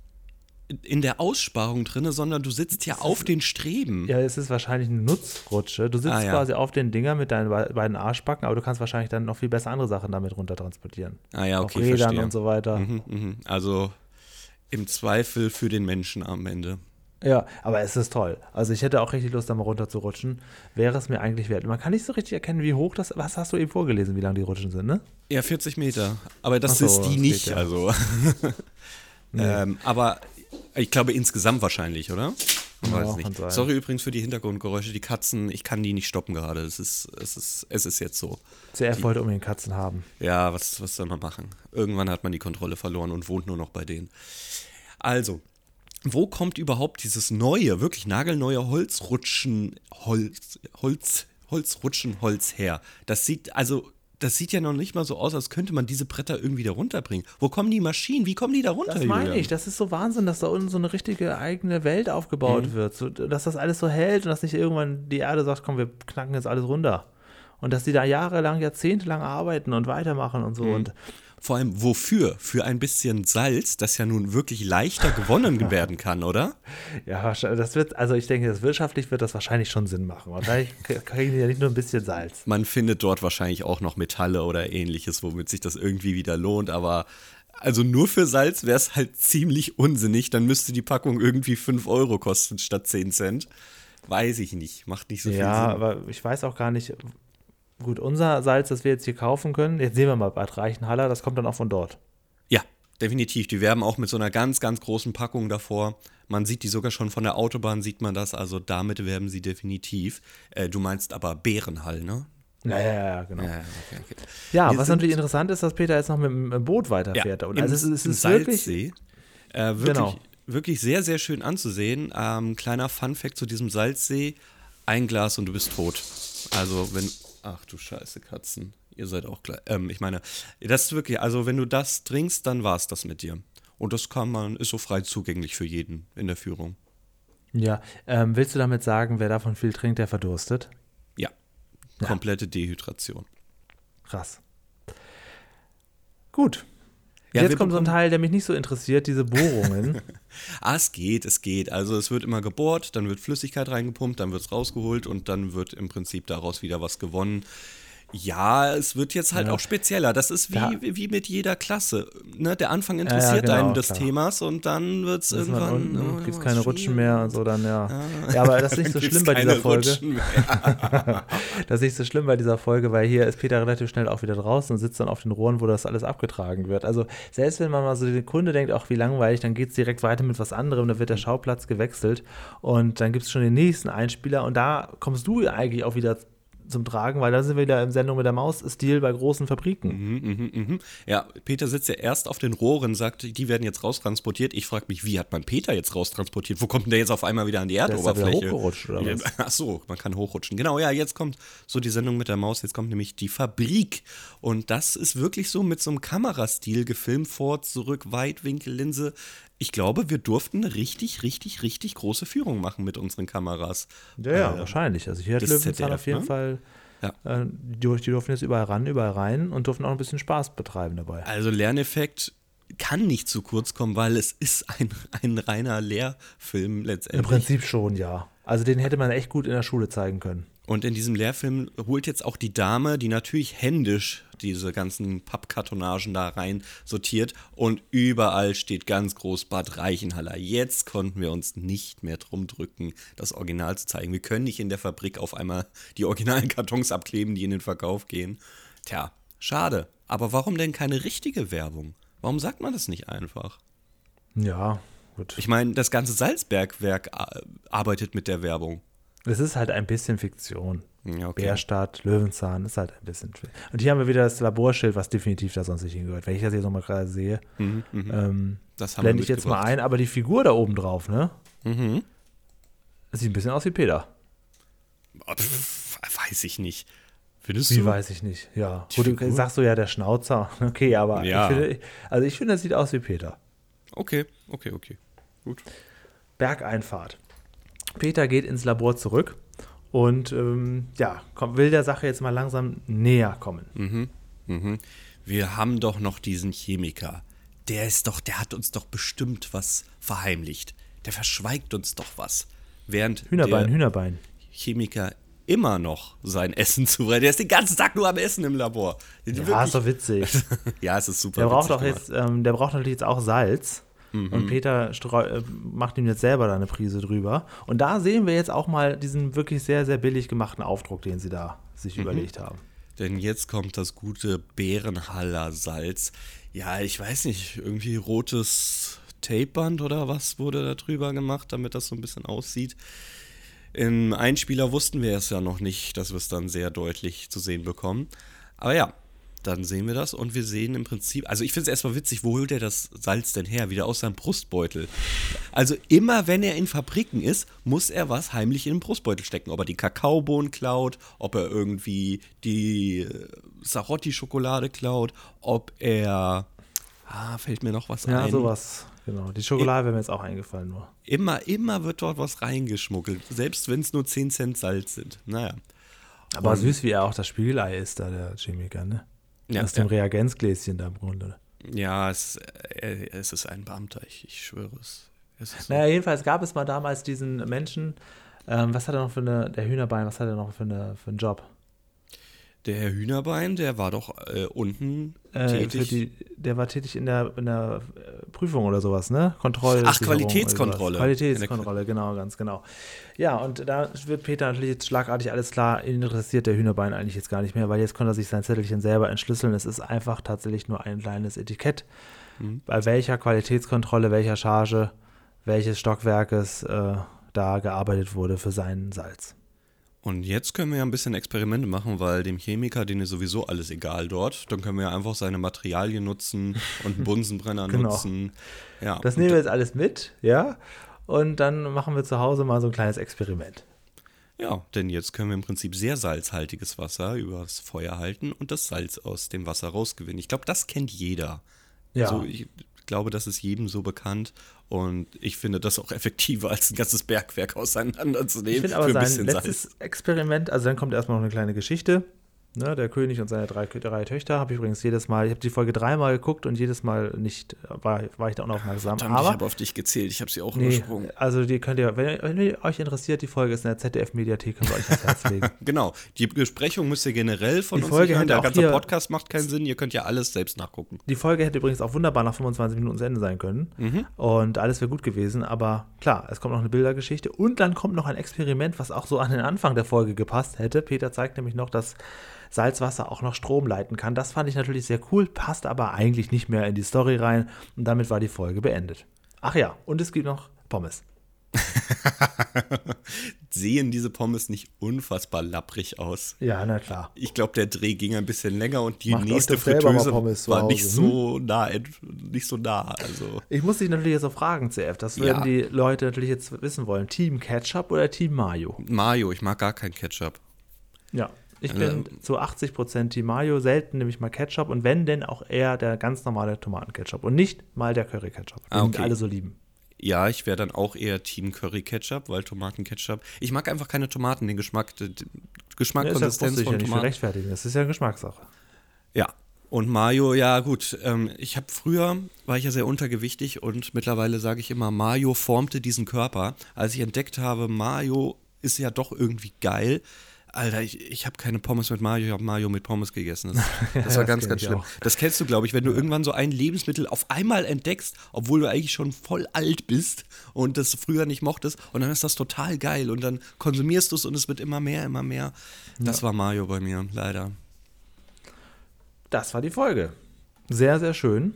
in der Aussparung drinne, sondern du sitzt ja auf den Streben. Ja, es ist wahrscheinlich eine Nutzrutsche. Du sitzt Ah, ja. quasi auf den Dinger mit deinen be- beiden Arschbacken, aber du kannst wahrscheinlich dann noch viel besser andere Sachen damit runter transportieren. Ah ja, okay, auf Rädern verstehe. und so weiter. Mhm, mhm. Also im Zweifel für den Menschen am Ende. Ja, aber es ist toll. Also ich hätte auch richtig Lust, da mal runter zu rutschen. Wäre es mir eigentlich wert. Man kann nicht so richtig erkennen, wie hoch das Was hast du eben vorgelesen, wie lang die Rutschen sind, ne? Ja, 40 Meter. Aber das so, ist die nicht, ja. also. ähm, aber ich glaube insgesamt wahrscheinlich, oder? Ich Ja, weiß kann nicht. Sorry übrigens für die Hintergrundgeräusche. Die Katzen, ich kann die nicht stoppen gerade. Es ist, es ist, es ist jetzt so. CF wollte unbedingt Katzen haben. Ja, was, was soll man machen? Irgendwann hat man die Kontrolle verloren und wohnt nur noch bei denen. Also, wo kommt überhaupt dieses neue, wirklich nagelneue Holzrutschen, Holz, Holz, Holzrutschenholz her? Das sieht, also, das sieht ja noch nicht mal so aus, als könnte man diese Bretter irgendwie da runterbringen. Wo kommen die Maschinen? Wie kommen die da runter? Das meine Julian? ich. Das ist so Wahnsinn, dass da unten so eine richtige eigene Welt Mhm. aufgebaut wird. So, dass das alles so hält und dass nicht irgendwann die Erde sagt, komm, wir knacken jetzt alles runter. Und dass die da jahrelang, jahrzehntelang arbeiten und weitermachen und so. Mhm. Und Vor allem, wofür? Für ein bisschen Salz, das ja nun wirklich leichter gewonnen werden kann, oder? ja, das wird, also ich denke, das wirtschaftlich wird das wahrscheinlich schon Sinn machen. Wahrscheinlich kriegen die ja nicht nur ein bisschen Salz. Man findet dort wahrscheinlich auch noch Metalle oder ähnliches, womit sich das irgendwie wieder lohnt, aber also nur für Salz wäre es halt ziemlich unsinnig. Dann müsste die Packung irgendwie 5 Euro kosten statt 10 Cent. Weiß ich nicht. Macht nicht so viel Ja, Sinn. aber ich weiß auch gar nicht. Gut, unser Salz, das wir jetzt hier kaufen können, jetzt sehen wir mal Bad Reichenhaller, das kommt dann auch von dort. Ja, definitiv. Die werben auch mit so einer ganz, ganz großen Packung davor. Man sieht die sogar schon von der Autobahn, sieht man das. Also damit werben sie definitiv. Äh, du meinst aber Bärenhall, ne? Ja, ja, ja, genau. Ja, okay, okay. Ja, was sind- natürlich interessant ist, dass Peter jetzt noch mit dem Boot weiterfährt. und im- also es, ist- es im ist wirklich. Salzsee. Äh, wirklich, Genau. wirklich sehr, sehr schön anzusehen. Ähm, kleiner Fun-Fact zu diesem Salzsee: ein Glas und du bist tot. Also, wenn. Ach du Scheiße, Katzen. Ihr seid auch gleich. Ähm, ich meine, das ist wirklich, also wenn du das trinkst, dann war es das mit dir. Und das kann man, ist so frei zugänglich für jeden in der Führung. Ja, ähm, willst du damit sagen, wer davon viel trinkt, der verdurstet? Ja. Komplette Dehydration. Krass. Gut. Ja, Jetzt kommt so ein Teil, der mich nicht so interessiert, diese Bohrungen. Ah, es geht, es geht. Also es wird immer gebohrt, dann wird Flüssigkeit reingepumpt, dann wird es rausgeholt und dann wird im Prinzip daraus wieder was gewonnen. Ja, es wird jetzt halt Ja. auch spezieller. Das ist wie, Ja. wie mit jeder Klasse. Ne? Der Anfang ja, interessiert genau, einen des klar. Themas und dann wird es irgendwann. unten, oh, gibt es was keine Rutschen mehr und so dann, ja. Ja, aber das ist nicht so Gibt's schlimm bei dieser Folge. Das ist nicht so schlimm bei dieser Folge, weil hier ist Peter relativ schnell auch wieder draußen und sitzt dann auf den Rohren, wo das alles abgetragen wird. Also selbst wenn man mal so den Kunde denkt, ach wie langweilig, dann geht es direkt weiter mit was anderem, dann wird der Schauplatz gewechselt und dann gibt es schon den nächsten Einspieler und da kommst du eigentlich auch wieder zum Tragen, weil da sind wir wieder im Sendung mit der Maus-Stil bei großen Fabriken. Mhm, mhm, mhm. Ja, Peter sitzt ja erst auf den Rohren, sagt, die werden jetzt raustransportiert. Ich frage mich, wie hat man Peter jetzt raustransportiert? Wo kommt denn der jetzt auf einmal wieder an die Der ist Erdoberfläche? hochgerutscht, oder was? Ach so, man kann hochrutschen. Genau, ja, jetzt kommt so die Sendung mit der Maus, jetzt kommt nämlich die Fabrik. Und das ist wirklich so mit so einem Kamerastil gefilmt, vor, zurück, Weitwinkellinse. Ich glaube, wir durften eine richtig, richtig, richtig große Führung machen mit unseren Kameras. Ja, ja, Äh, wahrscheinlich. Also hier hat Löwenzahn auf jeden ne? Fall, Ja. äh, die, die durften jetzt überall ran, überall rein und durften auch ein bisschen Spaß betreiben dabei. Also Lerneffekt kann nicht zu kurz kommen, weil es ist ein, ein reiner Lehrfilm Im letztendlich. Prinzip schon, ja. Also den hätte man echt gut in der Schule zeigen können. Und in diesem Lehrfilm holt jetzt auch die Dame, die natürlich händisch diese ganzen Pappkartonagen da rein sortiert und überall steht ganz groß Bad Reichenhaller. Jetzt konnten wir uns nicht mehr drum drücken, das Original zu zeigen. Wir können nicht in der Fabrik auf einmal die originalen Kartons abkleben, die in den Verkauf gehen. Tja, schade. Aber warum denn keine richtige Werbung? Warum sagt man das nicht einfach? Ja, gut. Ich meine, das ganze Salzbergwerk äh, arbeitet mit der Werbung. Es ist halt ein bisschen Fiktion. Okay. Bärstadt, Löwenzahn ist halt ein bisschen. Und hier haben wir wieder das Laborschild, was definitiv da sonst nicht hingehört. Wenn ich das jetzt nochmal gerade sehe, ähm, Mhm, Das haben blende ich jetzt mal ein, aber die Figur da oben drauf, ne? Mhm. Das sieht ein bisschen aus wie Peter. Pff, weiß ich nicht. Findest Wie du? weiß ich nicht. Ja. Gut, du sagst du ja der Schnauzer. Okay, aber Ja. ich finde, also ich finde, das sieht aus wie Peter. Okay, okay, okay. Gut. Bergeinfahrt. Peter geht ins Labor zurück und ähm, ja, kommt, will der Sache jetzt mal langsam näher kommen. Mhm. Wir haben doch noch diesen Chemiker. Der ist doch, der hat uns doch bestimmt was verheimlicht. Der verschweigt uns doch was. Während Hühnerbein, der Hühnerbein. Chemiker immer noch sein Essen zubereitet. Der ist den ganzen Tag nur am Essen im Labor. Ja, ist doch witzig. ja, es ist super. Der braucht witzig doch jetzt, ähm, der braucht natürlich jetzt auch Salz. Mhm. Und Peter äh, macht ihm jetzt selber da eine Prise drüber. Und da sehen wir jetzt auch mal diesen wirklich sehr, sehr billig gemachten Aufdruck, den sie da Mhm. sich überlegt haben. Denn jetzt kommt das gute Bärenhaller Salz. Ja, ich weiß nicht, irgendwie rotes Tapeband oder was wurde da drüber gemacht, damit das so ein bisschen aussieht. Im Einspieler wussten wir es ja noch nicht, dass wir es dann sehr deutlich zu sehen bekommen. Aber ja, dann sehen wir das und wir sehen im Prinzip, also ich finde es erstmal witzig, wo holt er das Salz denn her? Wieder aus seinem Brustbeutel. Also immer wenn er in Fabriken ist, muss er was heimlich in den Brustbeutel stecken. Ob er die Kakaobohnen klaut, ob er irgendwie die äh, Sarotti-Schokolade klaut, ob er, ah, fällt mir noch was Ja, ein. sowas. Genau. Die Schokolade wäre mir jetzt auch eingefallen nur. Immer, immer wird dort was reingeschmuggelt, selbst wenn es nur 10 Cent Salz sind. Naja. Aber Und- süß, wie er auch das Spiegelei ist, da der Chemiker, ne? Ja, Aus dem ja. Reagenzgläschen da im Grunde. Ja, es, äh, es ist ein Beamter, ich, ich schwöre es. es so. Naja, jedenfalls gab es mal damals diesen Menschen, ähm, was hat er noch für eine, der Hühnerbein, was hat er noch für, eine, für einen Job? Der Herr Hühnerbein, der war doch äh, unten Äh, die, der war tätig in der, in der äh, Prüfung oder sowas, ne? Kontroll. Ach, Qualitätskontrolle. Qualitätskontrolle, genau, ganz genau. Ja, und da wird Peter natürlich jetzt schlagartig alles klar, ihn interessiert der Hühnerbein eigentlich jetzt gar nicht mehr, weil jetzt konnte er sich sein Zettelchen selber entschlüsseln. Es ist einfach tatsächlich nur ein kleines Etikett, Mhm. bei welcher Qualitätskontrolle, welcher Charge, welches Stockwerkes äh, da gearbeitet wurde für seinen Salz. Und jetzt können wir ja ein bisschen Experimente machen, weil dem Chemiker, denen ist sowieso alles egal dort. Dann können wir ja einfach seine Materialien nutzen und einen Bunsenbrenner Genau. nutzen. Ja, Das nehmen wir jetzt alles mit, ja? Und dann machen wir zu Hause mal so ein kleines Experiment. Ja, denn jetzt können wir im Prinzip sehr salzhaltiges Wasser übers Feuer halten und das Salz aus dem Wasser rausgewinnen. Ich glaube, das kennt jeder. Ja. Also ich glaube, das ist jedem so bekannt und ich finde das auch effektiver, als ein ganzes Bergwerk auseinanderzunehmen Ich finde aber für ein sein letztes Salz. Experiment, also dann kommt erstmal noch eine kleine Geschichte. Ne, der König und seine drei, drei Töchter habe ich übrigens jedes Mal, ich habe die Folge dreimal geguckt und jedes Mal nicht, war, war ich da unaufmerksam. Verdammt, ich aber habe auf dich gezählt, ich habe sie auch nee, übersprungen. also die könnt ihr, wenn, wenn ihr euch interessiert, die Folge ist in der ZDF-Mediathek, könnt ihr euch ans Herz legen. Genau, die Besprechung müsst ihr generell von Die uns Folge hören. Der ganze hier- Podcast macht keinen Sinn, ihr könnt ja alles selbst nachgucken. Die Folge hätte übrigens auch wunderbar nach 25 Minuten zu Ende sein können. Mhm. Und alles wäre gut gewesen. Aber klar, es kommt noch eine Bildergeschichte. Und dann kommt noch ein Experiment, was auch so an den Anfang der Folge gepasst hätte. Peter zeigt nämlich noch, dass Salzwasser auch noch Strom leiten kann. Das fand ich natürlich sehr cool, passt aber eigentlich nicht mehr in die Story rein. Und damit war die Folge beendet. Ach ja, und es gibt noch Pommes. Sehen diese Pommes nicht unfassbar lapprig aus? Ja, na klar. Ich glaube, der Dreh ging ein bisschen länger und die Macht nächste Fritteuse war nicht hm? so nah, nicht so nah. Also Ich muss dich natürlich jetzt auch fragen, CF. Das würden Ja. die Leute natürlich jetzt wissen wollen. Team Ketchup oder Team Mayo? Mayo, ich mag gar keinen Ketchup. Ja. Ich bin zu 80% Team Mayo, selten nehme ich mal Ketchup und wenn, denn auch eher der ganz normale Tomatenketchup und nicht mal der Curry-Ketchup, den Ah, okay. alle so lieben. Ja, ich wäre dann auch eher Team Curry Ketchup, weil Tomatenketchup. Ich mag einfach keine Tomaten, den Geschmack, Geschmack, Ja, ist ja, Konsistenz ja von nicht für Tomaten. rechtfertigen, das ist ja Geschmackssache. Ja. Und Mayo, ja gut, ähm, ich habe früher, war ich ja sehr untergewichtig und mittlerweile sage ich immer, Mayo formte diesen Körper. Als ich entdeckt habe, Mayo ist ja doch irgendwie geil. Alter, ich, ich habe keine Pommes mit Mayo, ich habe Mayo mit Pommes gegessen. Das, das war das ganz, ganz ich schlimm. auch. Das kennst du, glaube ich, wenn du irgendwann so ein Lebensmittel auf einmal entdeckst, obwohl du eigentlich schon voll alt bist und das früher nicht mochtest und dann ist das total geil und dann konsumierst du es und es wird immer mehr, immer mehr. Das war Mayo bei mir, leider. Das war die Folge. Sehr, sehr schön.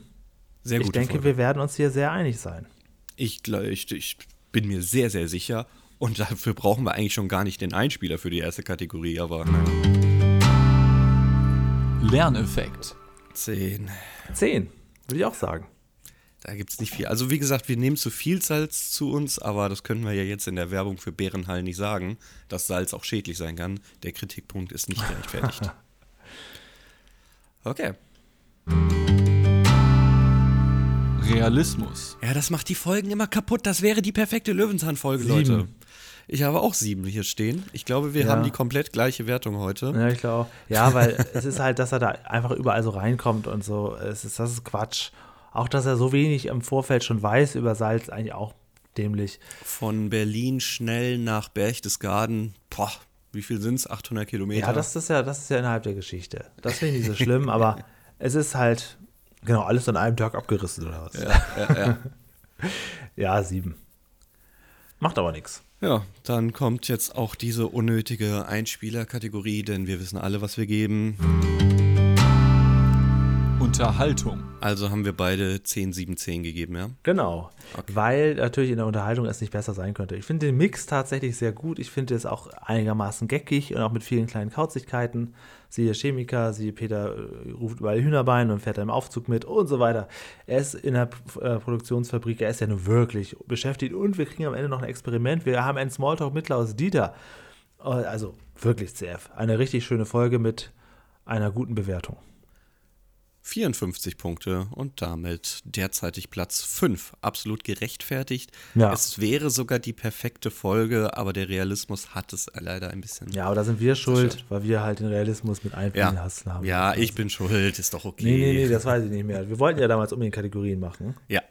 Sehr ich gute denke, Folge. wir werden uns hier sehr einig sein. Ich, ich, ich bin mir sehr, sehr sicher. Und dafür brauchen wir eigentlich schon gar nicht den Einspieler für die erste Kategorie, aber. Lerneffekt. Zehn. Zehn, würde ich auch sagen. Da gibt es nicht viel. Also wie gesagt, wir nehmen zu viel Salz zu uns, aber das können wir ja jetzt in der Werbung für Bärenhall nicht sagen, dass Salz auch schädlich sein kann. Der Kritikpunkt ist nicht gerechtfertigt. Okay. Realismus. Ja, das macht die Folgen immer kaputt. Das wäre die perfekte Löwenzahn-Folge. Leute. Ich habe auch sieben hier stehen. Ich glaube, wir Ja. haben die komplett gleiche Wertung heute. Ja, ich glaube. Ja, weil es ist halt, dass er da einfach überall so reinkommt und so. Es ist, das ist Quatsch. Auch, dass er so wenig im Vorfeld schon weiß über Salz, eigentlich auch dämlich. Von Berlin schnell nach Berchtesgaden. Boah, wie viel sind es? 800 Kilometer? Ja, das ist ja, das ist ja innerhalb der Geschichte. Das finde ich nicht so schlimm, aber es ist halt, genau, alles an einem Tag abgerissen oder was. ja, ja, ja. Ja, sieben. Macht aber nichts. ja, dann kommt jetzt auch diese unnötige Einspieler-Kategorie, denn wir wissen alle, was wir geben. Unterhaltung. Also haben wir beide 10, 7, 10 gegeben, ja? Genau. Weil natürlich in der Unterhaltung es nicht besser sein könnte. Ich finde den Mix tatsächlich sehr gut. Ich finde es auch einigermaßen geckig und auch mit vielen kleinen Kauzigkeiten. Siehe Chemiker, siehe Peter äh, ruft überall Hühnerbein und fährt da im Aufzug mit und so weiter. Er ist in der äh, Produktionsfabrik, er ist ja nur wirklich beschäftigt und wir kriegen am Ende noch ein Experiment. Wir haben einen Smalltalk mit Klaus Dieter. Äh, Also wirklich CF. Eine richtig schöne Folge mit einer guten Bewertung. 54 Punkte und damit derzeitig Platz 5. Absolut gerechtfertigt. Ja. Es wäre sogar die perfekte Folge, aber der Realismus hat es leider ein bisschen. Ja, aber da sind wir schuld, stimmt. weil wir halt den Realismus mit einfließen ja. lassen haben. ja ich bin schuld, ist doch okay. Nee, nee, nee, das weiß ich nicht mehr. Wir wollten ja damals unbedingt Kategorien machen. Ja.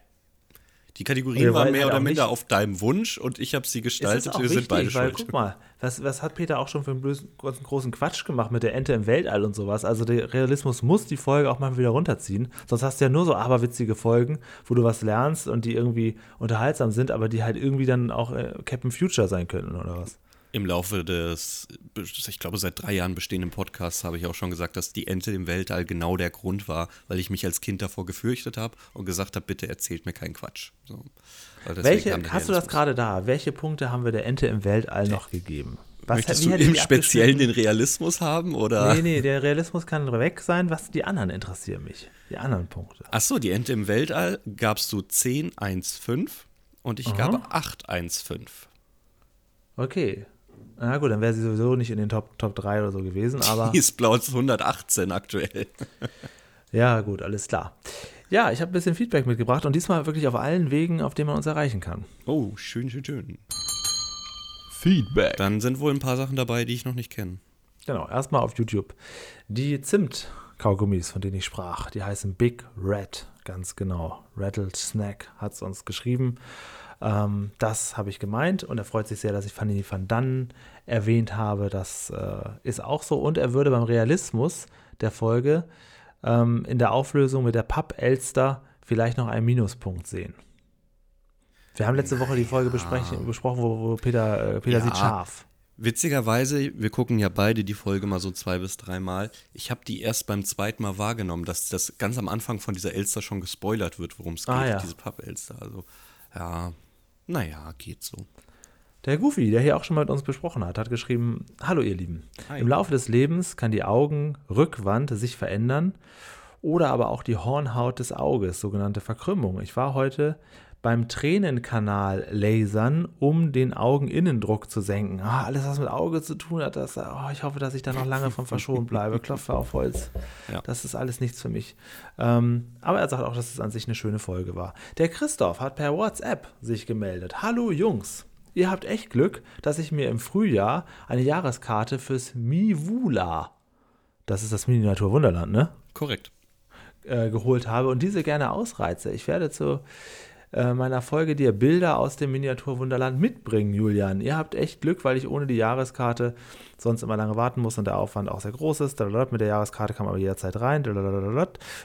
Die Wir Kategorien waren wollen mehr halt oder minder auf deinem Wunsch und ich habe sie Es gestaltet. Wir sind beide weil schuld. guck mal, was, was hat Peter auch schon für einen großen, großen Quatsch gemacht mit der Ente im Weltall und sowas. Also der Realismus muss die Folge auch mal wieder runterziehen. Sonst hast du ja nur so aberwitzige Folgen, wo du was lernst und die irgendwie unterhaltsam sind, aber die halt irgendwie dann auch äh, Captain Future sein könnten oder was. Im Laufe des, ich glaube, seit drei Jahren bestehenden Podcasts habe ich auch schon gesagt, dass die Ente im Weltall genau der Grund war, weil ich mich als Kind davor gefürchtet habe und gesagt habe, bitte erzählt mir keinen Quatsch. So. Welche, hast du das gerade da? Welche Punkte haben wir der Ente im Weltall noch gegeben? Was, Möchtest wie du im Speziellen den Realismus haben oder? Nee, nee, der Realismus kann weg sein. Was die anderen interessieren mich. Die anderen Punkte. Achso, die Ente im Weltall gabst du 10, 1, 5 und ich gabe 8, 1, 5. Okay. Na gut, dann wäre sie sowieso nicht in den Top, Top 3 oder so gewesen, aber Die ist Platz 118 aktuell. ja, gut, alles klar. Ja, ich habe ein bisschen Feedback mitgebracht und diesmal wirklich auf allen Wegen, auf denen man uns erreichen kann. Oh, schön, schön, schön. Feedback. Dann sind wohl ein paar Sachen dabei, die ich noch nicht kenne. Genau, erstmal auf YouTube. Die Zimt-Kaugummis, von denen ich sprach, die heißen Big Red, ganz genau. Rattled Snack hat es uns geschrieben. Ähm, das habe ich gemeint und er freut sich sehr, dass ich Fanny van Dannen erwähnt habe. Das äh, ist auch so. Und er würde beim Realismus der Folge ähm, in der Auflösung mit der Papp-Elster vielleicht noch einen Minuspunkt sehen. Wir haben letzte Woche die Folge besprechen, besprochen, wo, wo Peter, äh, Peter Ja. sieht scharf. Witzigerweise, wir gucken ja beide die Folge mal so zwei bis dreimal. Ich habe die erst beim zweiten Mal wahrgenommen, dass das ganz am Anfang von dieser Elster schon gespoilert wird, worum es geht, Ah, ja. diese Papp-Elster. Also, ja, naja, geht so. Der Goofy, der hier auch schon mal mit uns besprochen hat, hat geschrieben: Hallo, ihr Lieben. Hi. Im Laufe des Lebens kann die Augenrückwand sich verändern oder aber auch die Hornhaut des Auges, sogenannte Verkrümmung. Ich war heute beim Tränenkanal lasern, um den Augeninnendruck zu senken. Ah, alles, was mit Auge zu tun hat, das, oh, ich hoffe, dass ich da noch lange von verschont bleibe. Klopfe auf Holz. Ja. Das ist alles nichts für mich. Ähm, aber er sagt auch, dass es an sich eine schöne Folge war. Der Christoph hat per WhatsApp sich gemeldet. Hallo Jungs. Ihr habt echt Glück, dass ich mir im Frühjahr eine Jahreskarte fürs Mivula, das ist das Miniatur Wunderland, ne? Korrekt. äh, geholt habe und diese gerne ausreize. Ich werde zu äh, meiner Folge dir Bilder aus dem Miniaturwunderland mitbringen, Julian. Ihr habt echt Glück, weil ich ohne die Jahreskarte sonst immer lange warten muss und der Aufwand auch sehr groß ist. Mit der Jahreskarte kann man aber jederzeit rein.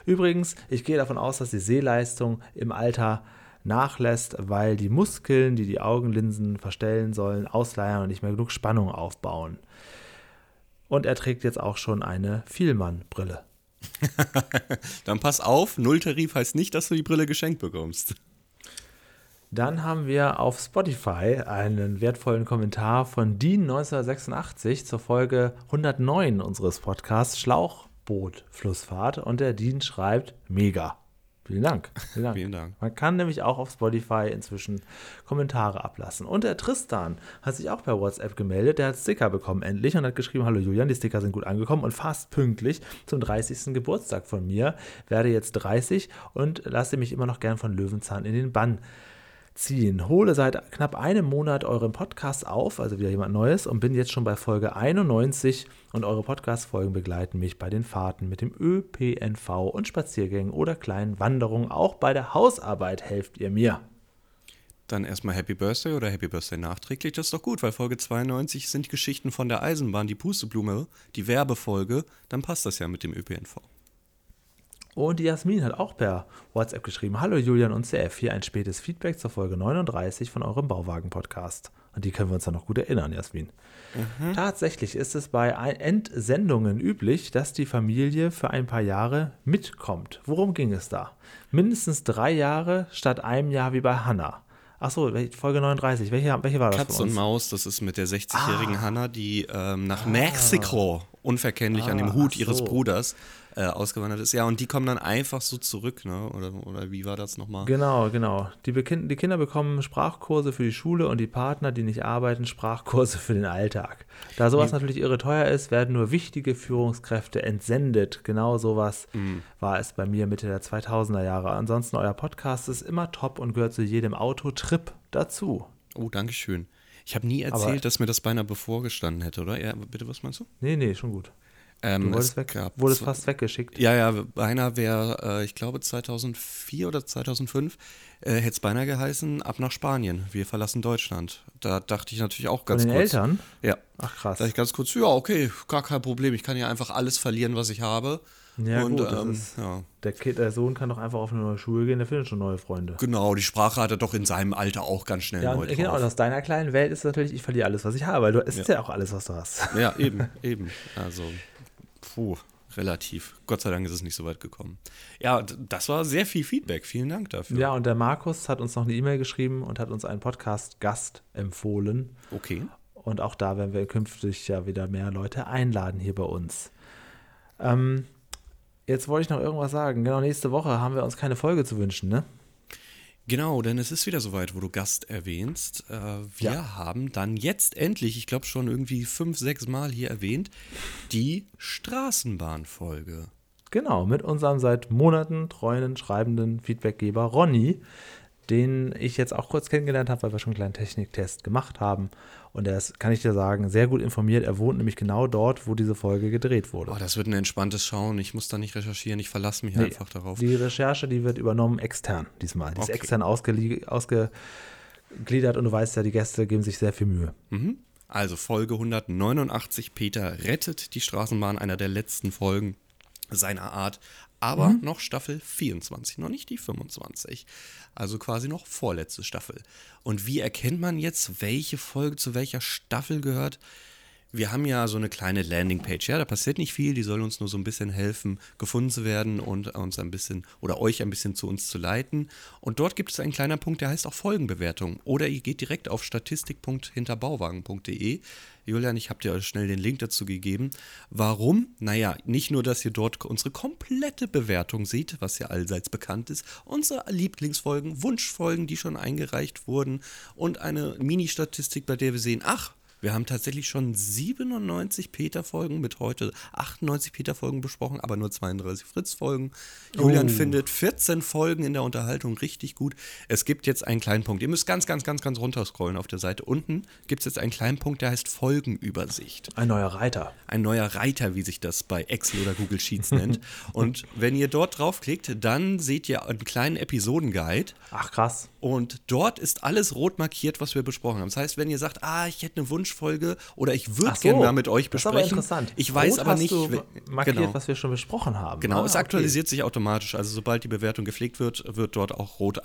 Übrigens, ich gehe davon aus, dass die Sehleistung im Alter nachlässt, weil die Muskeln, die die Augenlinsen verstellen sollen, ausleiern und nicht mehr genug Spannung aufbauen. Und er trägt jetzt auch schon eine Vielmann-Brille. Dann pass auf, Nulltarif heißt nicht, dass du die Brille geschenkt bekommst. Dann haben wir auf Spotify einen wertvollen Kommentar von Dean 1986 zur Folge 109 unseres Podcasts Schlauchboot Flussfahrt und der Dean schreibt mega. Vielen Dank. Vielen Dank. Vielen Dank. Man kann nämlich auch auf Spotify inzwischen Kommentare ablassen. Und der Tristan hat sich auch per WhatsApp gemeldet. Der hat Sticker bekommen endlich und hat geschrieben: Hallo Julian, die Sticker sind gut angekommen und fast pünktlich zum 30. Geburtstag von mir. Werde jetzt 30 und lasse mich immer noch gern von Löwenzahn in den Bann ziehen. Hole seit knapp einem Monat euren Podcast auf, also wieder jemand Neues, und bin jetzt schon bei Folge 91 und eure Podcast-Folgen begleiten mich bei den Fahrten mit dem ÖPNV und Spaziergängen oder kleinen Wanderungen. Auch bei der Hausarbeit helft ihr mir. Dann erstmal Happy Birthday oder Happy Birthday nachträglich. Das ist doch gut, weil Folge 92 sind Geschichten von der Eisenbahn, die Pusteblume, die Werbefolge. Dann passt das ja mit dem ÖPNV. Und die Jasmin hat auch per WhatsApp geschrieben: Hallo Julian und CF, hier ein spätes Feedback zur Folge 39 von eurem Bauwagen-Podcast. An die können wir uns dann noch gut erinnern, Jasmin. Tatsächlich ist es bei Entsendungen üblich, dass die Familie für ein paar Jahre mitkommt. Worum ging es da? Mindestens drei Jahre statt einem Jahr wie bei Hannah. Achso, Folge 39. Welche, welche war das Katz und Maus, das ist mit der 60-jährigen Hannah, die ähm, nach Mexiko unverkennlich an dem Ah, Hut ach ihres so. Bruders äh, ausgewandert ist. Ja, und die kommen dann einfach so zurück, ne? Oder, oder wie war das nochmal? Genau, genau. Die, die Kinder bekommen Sprachkurse für die Schule und die Partner, die nicht arbeiten, Sprachkurse für den Alltag. Da sowas natürlich irre teuer ist, werden nur wichtige Führungskräfte entsendet. Genau sowas war es bei mir Mitte der 2000er Jahre. Ansonsten, euer Podcast ist immer top und gehört zu jedem Autotrip dazu. Oh, Dankeschön. Ich habe nie Aber- erzählt, dass mir das beinahe bevorgestanden hätte, oder? Ja, bitte, was meinst du? Nee, nee, schon gut. Ähm, Du weg, wurdest fast weggeschickt. Ja, ja, beinahe wäre, äh, ich glaube 2004 oder 2005, äh, hätte es beinahe geheißen, ab nach Spanien. Wir verlassen Deutschland. Da dachte ich natürlich auch Von ganz den kurz. Eltern? Ja. Ach krass. Da dachte ich ganz kurz, ja, okay, gar kein Problem. Ich kann ja einfach alles verlieren, was ich habe. Ja, Und gut, ähm, ist- ja, Der, kind, der Sohn kann doch einfach auf eine neue Schule gehen, der findet schon neue Freunde. genau, die Sprache hat er doch in seinem Alter auch ganz schnell Ja, neu genau, und aus deiner kleinen Welt ist natürlich, ich verliere alles, was ich habe, weil du, es ist ja auch alles, was du hast. Ja, eben, eben. Also, puh, relativ. Gott sei Dank ist es nicht so weit gekommen. Ja, das war sehr viel Feedback. Vielen Dank dafür. Ja, und der Markus hat uns noch eine E-Mail geschrieben und hat uns einen Podcast-Gast empfohlen. Okay. Und auch da werden wir künftig ja wieder mehr Leute einladen hier bei uns. Ähm, jetzt wollte ich noch irgendwas sagen. Genau, nächste Woche haben wir uns keine Folge zu wünschen, ne? Genau, denn es ist wieder soweit, wo du Gast erwähnst. Äh, wir Ja. haben dann jetzt endlich, ich glaube schon irgendwie fünf, sechs Mal hier erwähnt, die Straßenbahnfolge. Genau, mit unserem seit Monaten treuen, schreibenden Feedbackgeber Ronny, den ich jetzt auch kurz kennengelernt habe, weil wir schon einen kleinen Techniktest gemacht haben. Und er ist, kann ich dir sagen, sehr gut informiert. Er wohnt nämlich genau dort, wo diese Folge gedreht wurde. Oh, das wird ein entspanntes Schauen. Ich muss da nicht recherchieren. Ich verlasse mich Nee, einfach darauf. Die Recherche, die wird übernommen extern diesmal. Die ist Okay. extern ausgelie- ausgegliedert und du weißt ja, die Gäste geben sich sehr viel Mühe. Mhm. Also Folge 189, Peter rettet die Straßenbahn, einer der letzten Folgen seiner Art. Aber noch Staffel 24, noch nicht die 25. Also quasi noch vorletzte Staffel. Und wie erkennt man jetzt, welche Folge zu welcher Staffel gehört? Wir haben ja so eine kleine Landingpage, ja, da passiert nicht viel, die soll uns nur so ein bisschen helfen, gefunden zu werden und uns ein bisschen oder euch ein bisschen zu uns zu leiten. Und dort gibt es einen kleinen Punkt, der heißt auch Folgenbewertung. Oder ihr geht direkt auf statistik.hinterbauwagen.de. Julian, ich habe dir schnell den Link dazu gegeben. Warum? Naja, nicht nur, dass ihr dort unsere komplette Bewertung seht, was ja allseits bekannt ist, unsere Lieblingsfolgen, Wunschfolgen, die schon eingereicht wurden und eine Mini-Statistik, bei der wir sehen, ach, wir haben tatsächlich schon 97 Peter-Folgen mit heute 98 Peter-Folgen besprochen, aber nur 32 Fritz-Folgen. Julian Oh. findet 14 Folgen in der Unterhaltung richtig gut. Es gibt jetzt einen kleinen Punkt. Ihr müsst ganz, ganz, ganz, ganz runterscrollen auf der Seite. Unten gibt es jetzt einen kleinen Punkt, der heißt Folgenübersicht Ein neuer Reiter. ein neuer Reiter, wie sich das bei Excel oder Google Sheets nennt. Und wenn ihr dort draufklickt, dann seht ihr einen kleinen Episodenguide. Ach krass. Und dort ist alles rot markiert, was wir besprochen haben. Das heißt, wenn ihr sagt, ah, ich hätte eine Wunschfolge oder ich würde so, gerne mal mit euch das ist aber besprechen. interessant. Ich weiß Rot aber nicht, markiert, genau. was wir schon besprochen haben. Genau, Ah, es okay. aktualisiert sich automatisch. Also sobald die Bewertung gepflegt wird, wird dort auch rot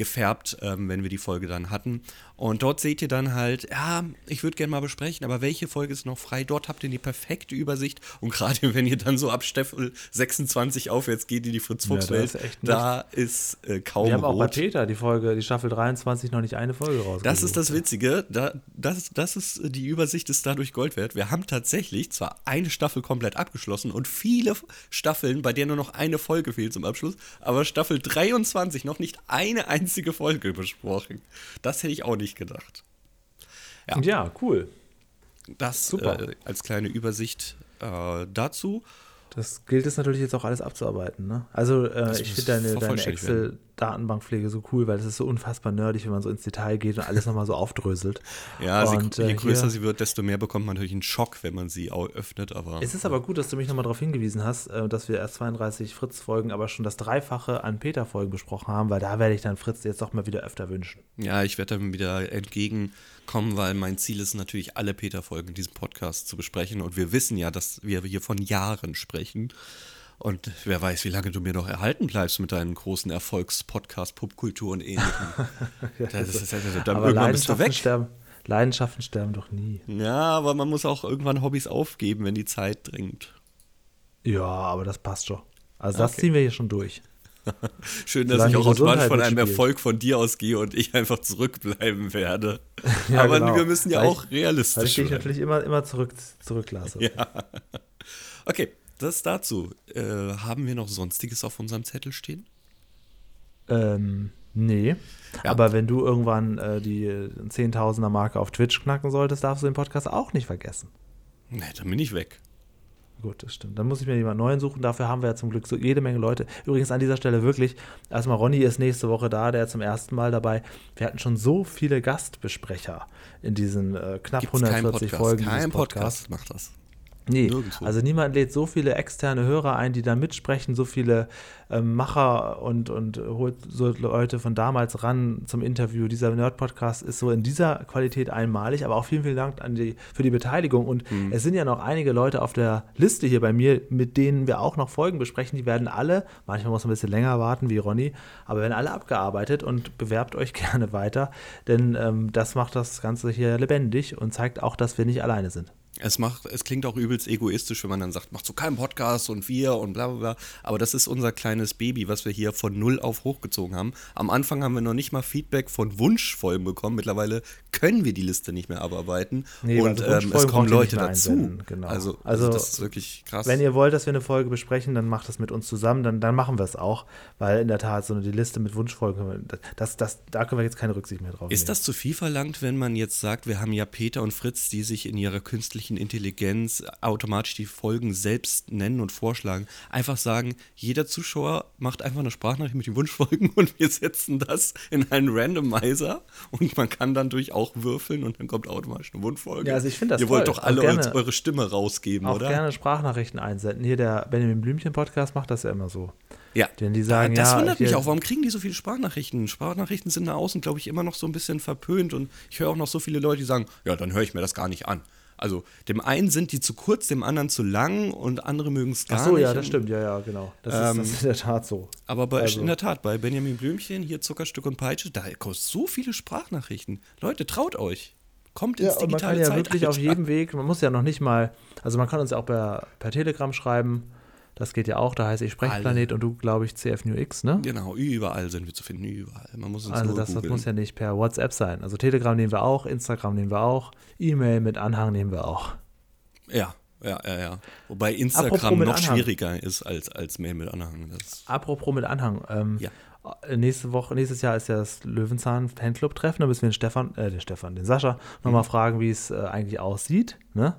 eingefärbt, ähm, wenn wir die Folge dann hatten. Und dort seht ihr dann halt, ja, ich würde gerne mal besprechen, aber welche Folge ist noch frei? Dort habt ihr die perfekte Übersicht. Und gerade wenn ihr dann so ab Staffel 26 aufwärts geht in die Fritz Fuchs Ja, da ist echt da ist äh, kaum Wir haben auch bei rot. Peter die Folge, die Staffel 23 noch nicht eine Folge raus. Das ist das Witzige, da, das, das ist, die Übersicht ist dadurch Gold wert. Wir haben tatsächlich zwar eine Staffel komplett abgeschlossen und viele Staffeln, bei der nur noch eine Folge fehlt zum Abschluss, aber Staffel 23 noch nicht eine einzige Folge besprochen. Das hätte ich auch nicht gedacht. Ja. Ja, cool. Das Super. Äh, als kleine Übersicht äh, dazu. Das gilt es natürlich jetzt auch alles abzuarbeiten. Ne? Also äh, ich finde deine, deine vervollständigt werden. Excel-Datenbankpflege so cool, weil das ist so unfassbar nerdig, wenn man so ins Detail geht und alles nochmal so aufdröselt. Ja, und, sie, je äh, größer hier- sie wird, desto mehr bekommt man natürlich einen Schock, wenn man sie öffnet. Aber Es ist aber gut, dass du mich nochmal darauf hingewiesen hast, äh, dass wir erst 32 Fritz-Folgen, aber schon das Dreifache an Peter-Folgen besprochen haben, weil da werde ich dann Fritz jetzt doch mal wieder öfter wünschen. Ja, ich werde dann wieder entgegenkommen, weil mein Ziel ist natürlich, alle Peter-Folgen in diesem Podcast zu besprechen. Und wir wissen ja, dass wir hier von Jahren sprechen. Und wer weiß, wie lange du mir noch erhalten bleibst mit deinen großen Erfolgspodcast, Popkultur und ähnlichem. das ist, das ist, dann aber irgendwann bist du Leidenschaften weg. sterben, Leidenschaften sterben doch nie. Ja, aber man muss auch irgendwann Hobbys aufgeben, wenn die Zeit dringt. Ja, aber das passt schon. Also das Okay. ziehen wir hier schon durch. Schön, dass Solange ich auch automatisch von einem mitspielt. Erfolg von dir ausgehe und ich einfach zurückbleiben werde. Ja, aber genau. wir müssen ja Weil auch Weil realistisch ich dich natürlich immer, immer zurück, zurücklasse. Ja. Okay, das dazu. Äh, haben wir noch Sonstiges auf unserem Zettel stehen? Ähm, nee. Ja. Aber wenn du irgendwann äh, die 10.000er Marke auf Twitch knacken solltest, darfst du den Podcast auch nicht vergessen. Nee, dann bin ich weg. Gut, das stimmt. Dann muss ich mir jemand Neuen suchen. Dafür haben wir ja zum Glück so jede Menge Leute. Übrigens an dieser Stelle wirklich, erstmal Ronny ist nächste Woche da, der ist zum ersten Mal dabei. Wir hatten schon so viele Gastbesprecher in diesen äh, knapp Gibt's keinen 140 Podcast. Folgen Kein. Podcast macht das. Nee, Nirgendwo. also niemand lädt so viele externe Hörer ein, die dann mitsprechen, so viele ähm, Macher und, und holt so Leute von damals ran zum Interview. Dieser Nerd-Podcast ist so in dieser Qualität einmalig, aber auch vielen, vielen Dank an die, für die Beteiligung. Und Mhm. es sind ja noch einige Leute auf der Liste hier bei mir, mit denen wir auch noch Folgen besprechen. Die werden alle, manchmal muss man ein bisschen länger warten wie Ronny, aber werden alle abgearbeitet und bewerbt euch gerne weiter, denn ähm, das macht das Ganze hier lebendig und zeigt auch, dass wir nicht alleine sind. Es, macht, es klingt auch übelst egoistisch, wenn man dann sagt, macht so keinen Podcast und wir und bla bla bla. Aber das ist unser kleines Baby, was wir hier von null auf hochgezogen haben. Am Anfang haben wir noch nicht mal Feedback von Wunschfolgen bekommen. Mittlerweile können wir die Liste nicht mehr abarbeiten. Nee, und ähm, es kommen Leute dazu. genau. Also, also, Also, das ist wirklich krass. Wenn ihr wollt, dass wir eine Folge besprechen, dann macht das mit uns zusammen, dann, dann machen wir es auch, weil in der Tat so eine die Liste mit Wunschfolgen, das, das, da können wir jetzt keine Rücksicht mehr drauf Ist nehmen. das zu viel verlangt, wenn man jetzt sagt, wir haben ja Peter und Fritz, die sich in ihrer künstlichen Intelligenz automatisch die Folgen selbst nennen und vorschlagen? Einfach sagen, jeder Zuschauer macht einfach eine Sprachnachricht mit den Wunschfolgen und wir setzen das in einen Randomizer und man kann dann durch auch würfeln und dann kommt automatisch eine Wunschfolge. Ja, also ich finde das Ihr wollt toll. doch alle gerne- eure, Stimme rausgeben, auch oder? gerne Sprachnachrichten einsenden. Hier der Benjamin Blümchen Podcast macht das ja immer so. Ja. Denn die sagen, das ja, wundert mich auch. Warum kriegen die so viele Sprachnachrichten? Sprachnachrichten sind da außen, glaube ich, immer noch so ein bisschen verpönt und ich höre auch noch so viele Leute, die sagen, ja, dann höre ich mir das gar nicht an. Also dem einen sind die zu kurz, dem anderen zu lang und andere mögen es gar Ach so, nicht. ja, das stimmt, ja, ja, genau. Das, ist, das ist in der Tat so. Aber bei, Also- in der Tat, bei Benjamin Blümchen, hier Zuckerstück und Peitsche, da kostet so viele Sprachnachrichten. Leute, traut euch. Kommt ins Ja, und man digitale kann ja Zeitalter. wirklich auf jedem Weg, man muss ja noch nicht mal, also man kann uns ja auch per, per Telegram schreiben. Das geht ja auch, da heiße ich Sprechplanet und du, glaube ich, CFNUX, ne? Genau, überall sind wir zu finden, überall. Man muss uns Also das, das muss ja nicht per WhatsApp sein. Also Telegram nehmen wir auch, Instagram nehmen wir auch, E-Mail mit Anhang nehmen wir auch. Ja, ja, ja, ja. Wobei Instagram noch Anhang. schwieriger ist als, als Mail mit Anhang. Das, Apropos mit Anhang. Ähm, Ja. Äh, Nächste Woche, nächstes Jahr ist ja das Löwenzahn Fanclub Treffen. Da müssen wir den Stefan, äh, den Stefan, den Sascha nochmal fragen, wie es äh, eigentlich aussieht. Ne?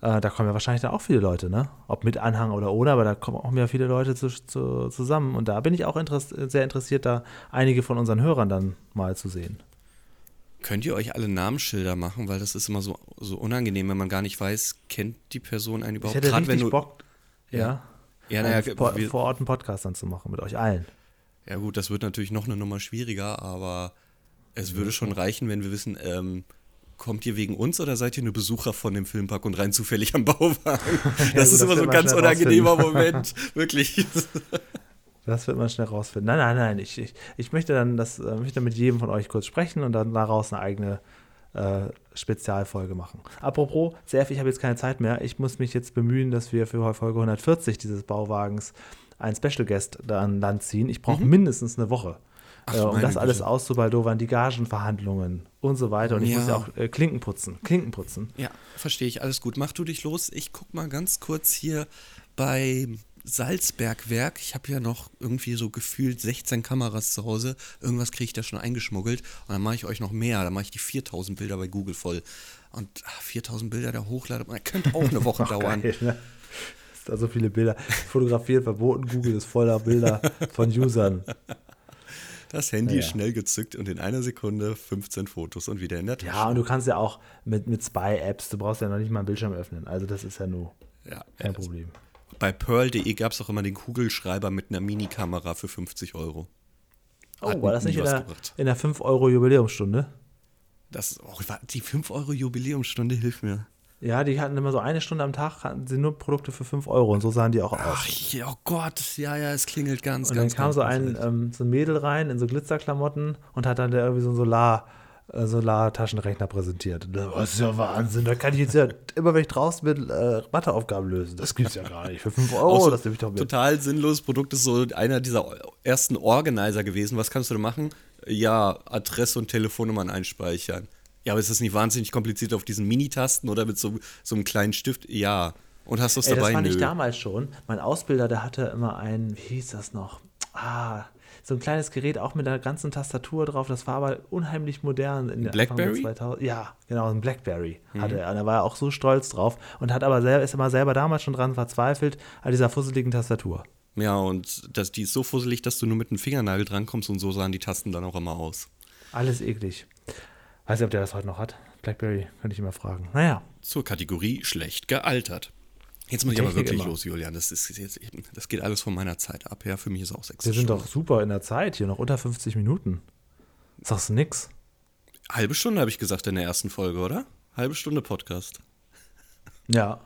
Äh, da kommen ja wahrscheinlich dann auch viele Leute, ne? Ob mit Anhang oder ohne, aber da kommen auch mehr viele Leute zu, zu, zusammen. Und da bin ich auch interess sehr interessiert, da einige von unseren Hörern dann mal zu sehen. Könnt ihr euch alle Namensschilder machen, weil das ist immer so, so unangenehm, wenn man gar nicht weiß, kennt die Person einen Ich überhaupt? hätte Gerade wenn richtig du. Bock, ja, Ja, naja, einen vor, vor Ort einen Podcast dann zu machen mit euch allen. Ja gut, das wird natürlich noch eine Nummer schwieriger, aber es würde schon reichen, wenn wir wissen, ähm, kommt ihr wegen uns oder seid ihr nur Besucher von dem Filmpark und rein zufällig am Bauwagen? Das gut, ist das immer so ein ganz unangenehmer Moment, wirklich. Das wird man schnell rausfinden. Nein, nein, nein. Ich, ich, ich möchte dann das, äh, möchte mit jedem von euch kurz sprechen und dann daraus eine eigene äh, Spezialfolge machen. Apropos, CF, ich habe jetzt keine Zeit mehr. Ich muss mich jetzt bemühen, dass wir für Folge 140 dieses Bauwagens einen Special Guest da an Land ziehen. Ich brauche mindestens eine Woche. Mhm. Ach, äh, um das alles auszubaldowern, die Gagenverhandlungen und so weiter. Und ich Ja. muss ja auch äh, Klinken putzen. Klinken putzen. Ja, verstehe ich. Alles gut. Mach du dich los. Ich guck mal ganz kurz hier bei Salzbergwerk. Ich habe ja noch irgendwie so gefühlt 16 Kameras zu Hause. Irgendwas kriege ich da schon eingeschmuggelt. Und dann mache ich euch noch mehr. Dann mache ich die 4000 Bilder bei Google voll. Und ah, 4000 Bilder da hochladen, das könnte auch eine Woche dauern. Geil, ne? Ist da so viele Bilder. Fotografieren verboten. Google ist voller Bilder von Usern. Das Handy Ja. ist schnell gezückt und in einer Sekunde 15 Fotos und wieder in der Tasche. Ja, und du kannst ja auch mit, mit Spy-Apps, du brauchst ja noch nicht mal einen Bildschirm öffnen. Also das ist ja nur Ja, kein ja. Problem. Bei pearl.de gab es auch immer den Kugelschreiber mit einer Minikamera für 50 Euro. Oh, Hat war das nicht in der, in der 5-Euro-Jubiläumsstunde? Das, oh, die 5 Euro Jubiläumsstunde hilft mir. Ja, die hatten immer so eine Stunde am Tag, hatten sie nur Produkte für 5 Euro und so sahen die auch aus. Ach, ja, oh Gott, ja, ja, es klingelt ganz, und dann ganz kam ganz so ein, ähm, so ein Mädel rein in so Glitzerklamotten und hat dann da irgendwie so einen Solar, äh, Solar-Taschenrechner präsentiert. Und Das ist ja Wahnsinn, da kann ich jetzt ja immer, wenn ich draußen bin, äh, Matheaufgaben lösen. Das gibt's ja gar nicht. Für 5 Euro, so das nehme ich doch mit. Total sinnloses Produkt ist so einer dieser ersten Organizer gewesen. Was kannst du da machen? Ja, Adresse und Telefonnummern einspeichern. Ja, aber ist das nicht wahnsinnig kompliziert auf diesen Minitasten oder mit so, so einem kleinen Stift? Ja. Und hast du es Ey, das dabei? fand ich Nö. damals schon. Mein Ausbilder, der hatte immer ein, wie hieß das noch? Ah, so ein kleines Gerät auch mit einer ganzen Tastatur drauf. Das war aber unheimlich modern. In Blackberry? 2000, ja, genau, ein Blackberry Mhm. hatte er. Und er war auch so stolz drauf und hat aber selber, ist immer selber damals schon dran verzweifelt an dieser fusseligen Tastatur. Ja, und das, die ist so fusselig, dass du nur mit einem Fingernagel drankommst und so sahen die Tasten dann auch immer aus. Alles eklig. Weiß nicht, ob der das heute noch hat. Blackberry, könnte ich immer fragen. Naja, Zur Kategorie schlecht gealtert. Jetzt muss ich aber wirklich immer. los, Julian. Das, ist jetzt, das geht alles von meiner Zeit ab. Ja, für mich ist auch sechs wir sind Stunden. doch super in der Zeit hier, noch unter 50 Minuten. Sagst du nix? Halbe Stunde habe ich gesagt in der ersten Folge, oder? Halbe Stunde Podcast. Ja.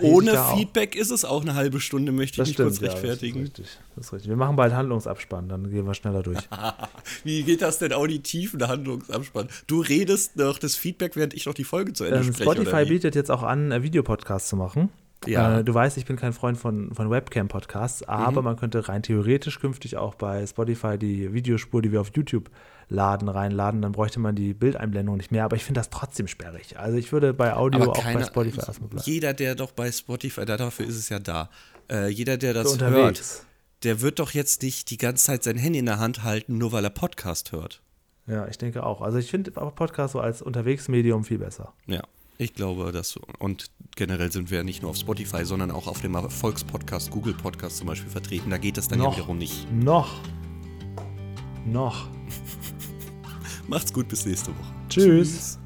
Ohne auch. Feedback ist es auch eine halbe Stunde, möchte ich Das mich stimmt, kurz ja, das rechtfertigen. ist richtig. Das ist richtig. Wir machen bald Handlungsabspann, dann gehen wir schneller durch. Wie geht das denn auditiv in der Handlungsabspann? Du redest noch das Feedback, während ich noch die Folge zu Ende Ähm, spreche. Spotify bietet jetzt auch an, äh, Videopodcasts zu machen. Ja. Äh, du weißt, ich bin kein Freund von, von Webcam-Podcasts, Mhm. aber man könnte rein theoretisch künftig auch bei Spotify die Videospur, die wir auf YouTube laden, reinladen. Dann bräuchte man die Bildeinblendung nicht mehr. Aber ich finde das trotzdem sperrig. Also ich würde bei Audio aber auch keiner, bei Spotify erstmal bleiben. jeder, der doch bei Spotify, da- dafür ist es ja da, äh, jeder, der das Für hört, der wird doch jetzt nicht die ganze Zeit sein Handy in der Hand halten, nur weil er Podcast hört. Ja, ich denke auch. Also ich finde aber Podcast so als Unterwegsmedium viel besser. Ja, ich glaube, dass und generell sind wir ja nicht nur auf Spotify, sondern auch auf dem Erfolgspodcast, Google Podcast zum Beispiel vertreten. Da geht es dann Noch. ja wiederum nicht. Noch. Noch. Macht's gut, bis nächste Woche. Tschüss.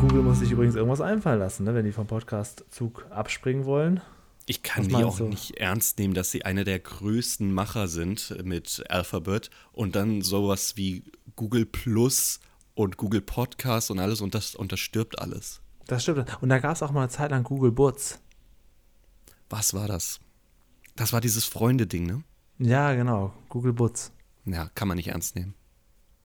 Google muss sich übrigens irgendwas einfallen lassen, ne, wenn die vom Podcast-Zug abspringen wollen. Ich kann die auch du? nicht ernst nehmen, dass sie einer der größten Macher sind mit Alphabet und dann sowas wie Google Plus und Google Podcast und alles und das, und das stirbt alles. Das stimmt. Und da gab es auch mal eine Zeit lang Google Boots. Was war das? Das war dieses Freunde-Ding, ne? Ja, genau. Google Boots. Ja, kann man nicht ernst nehmen.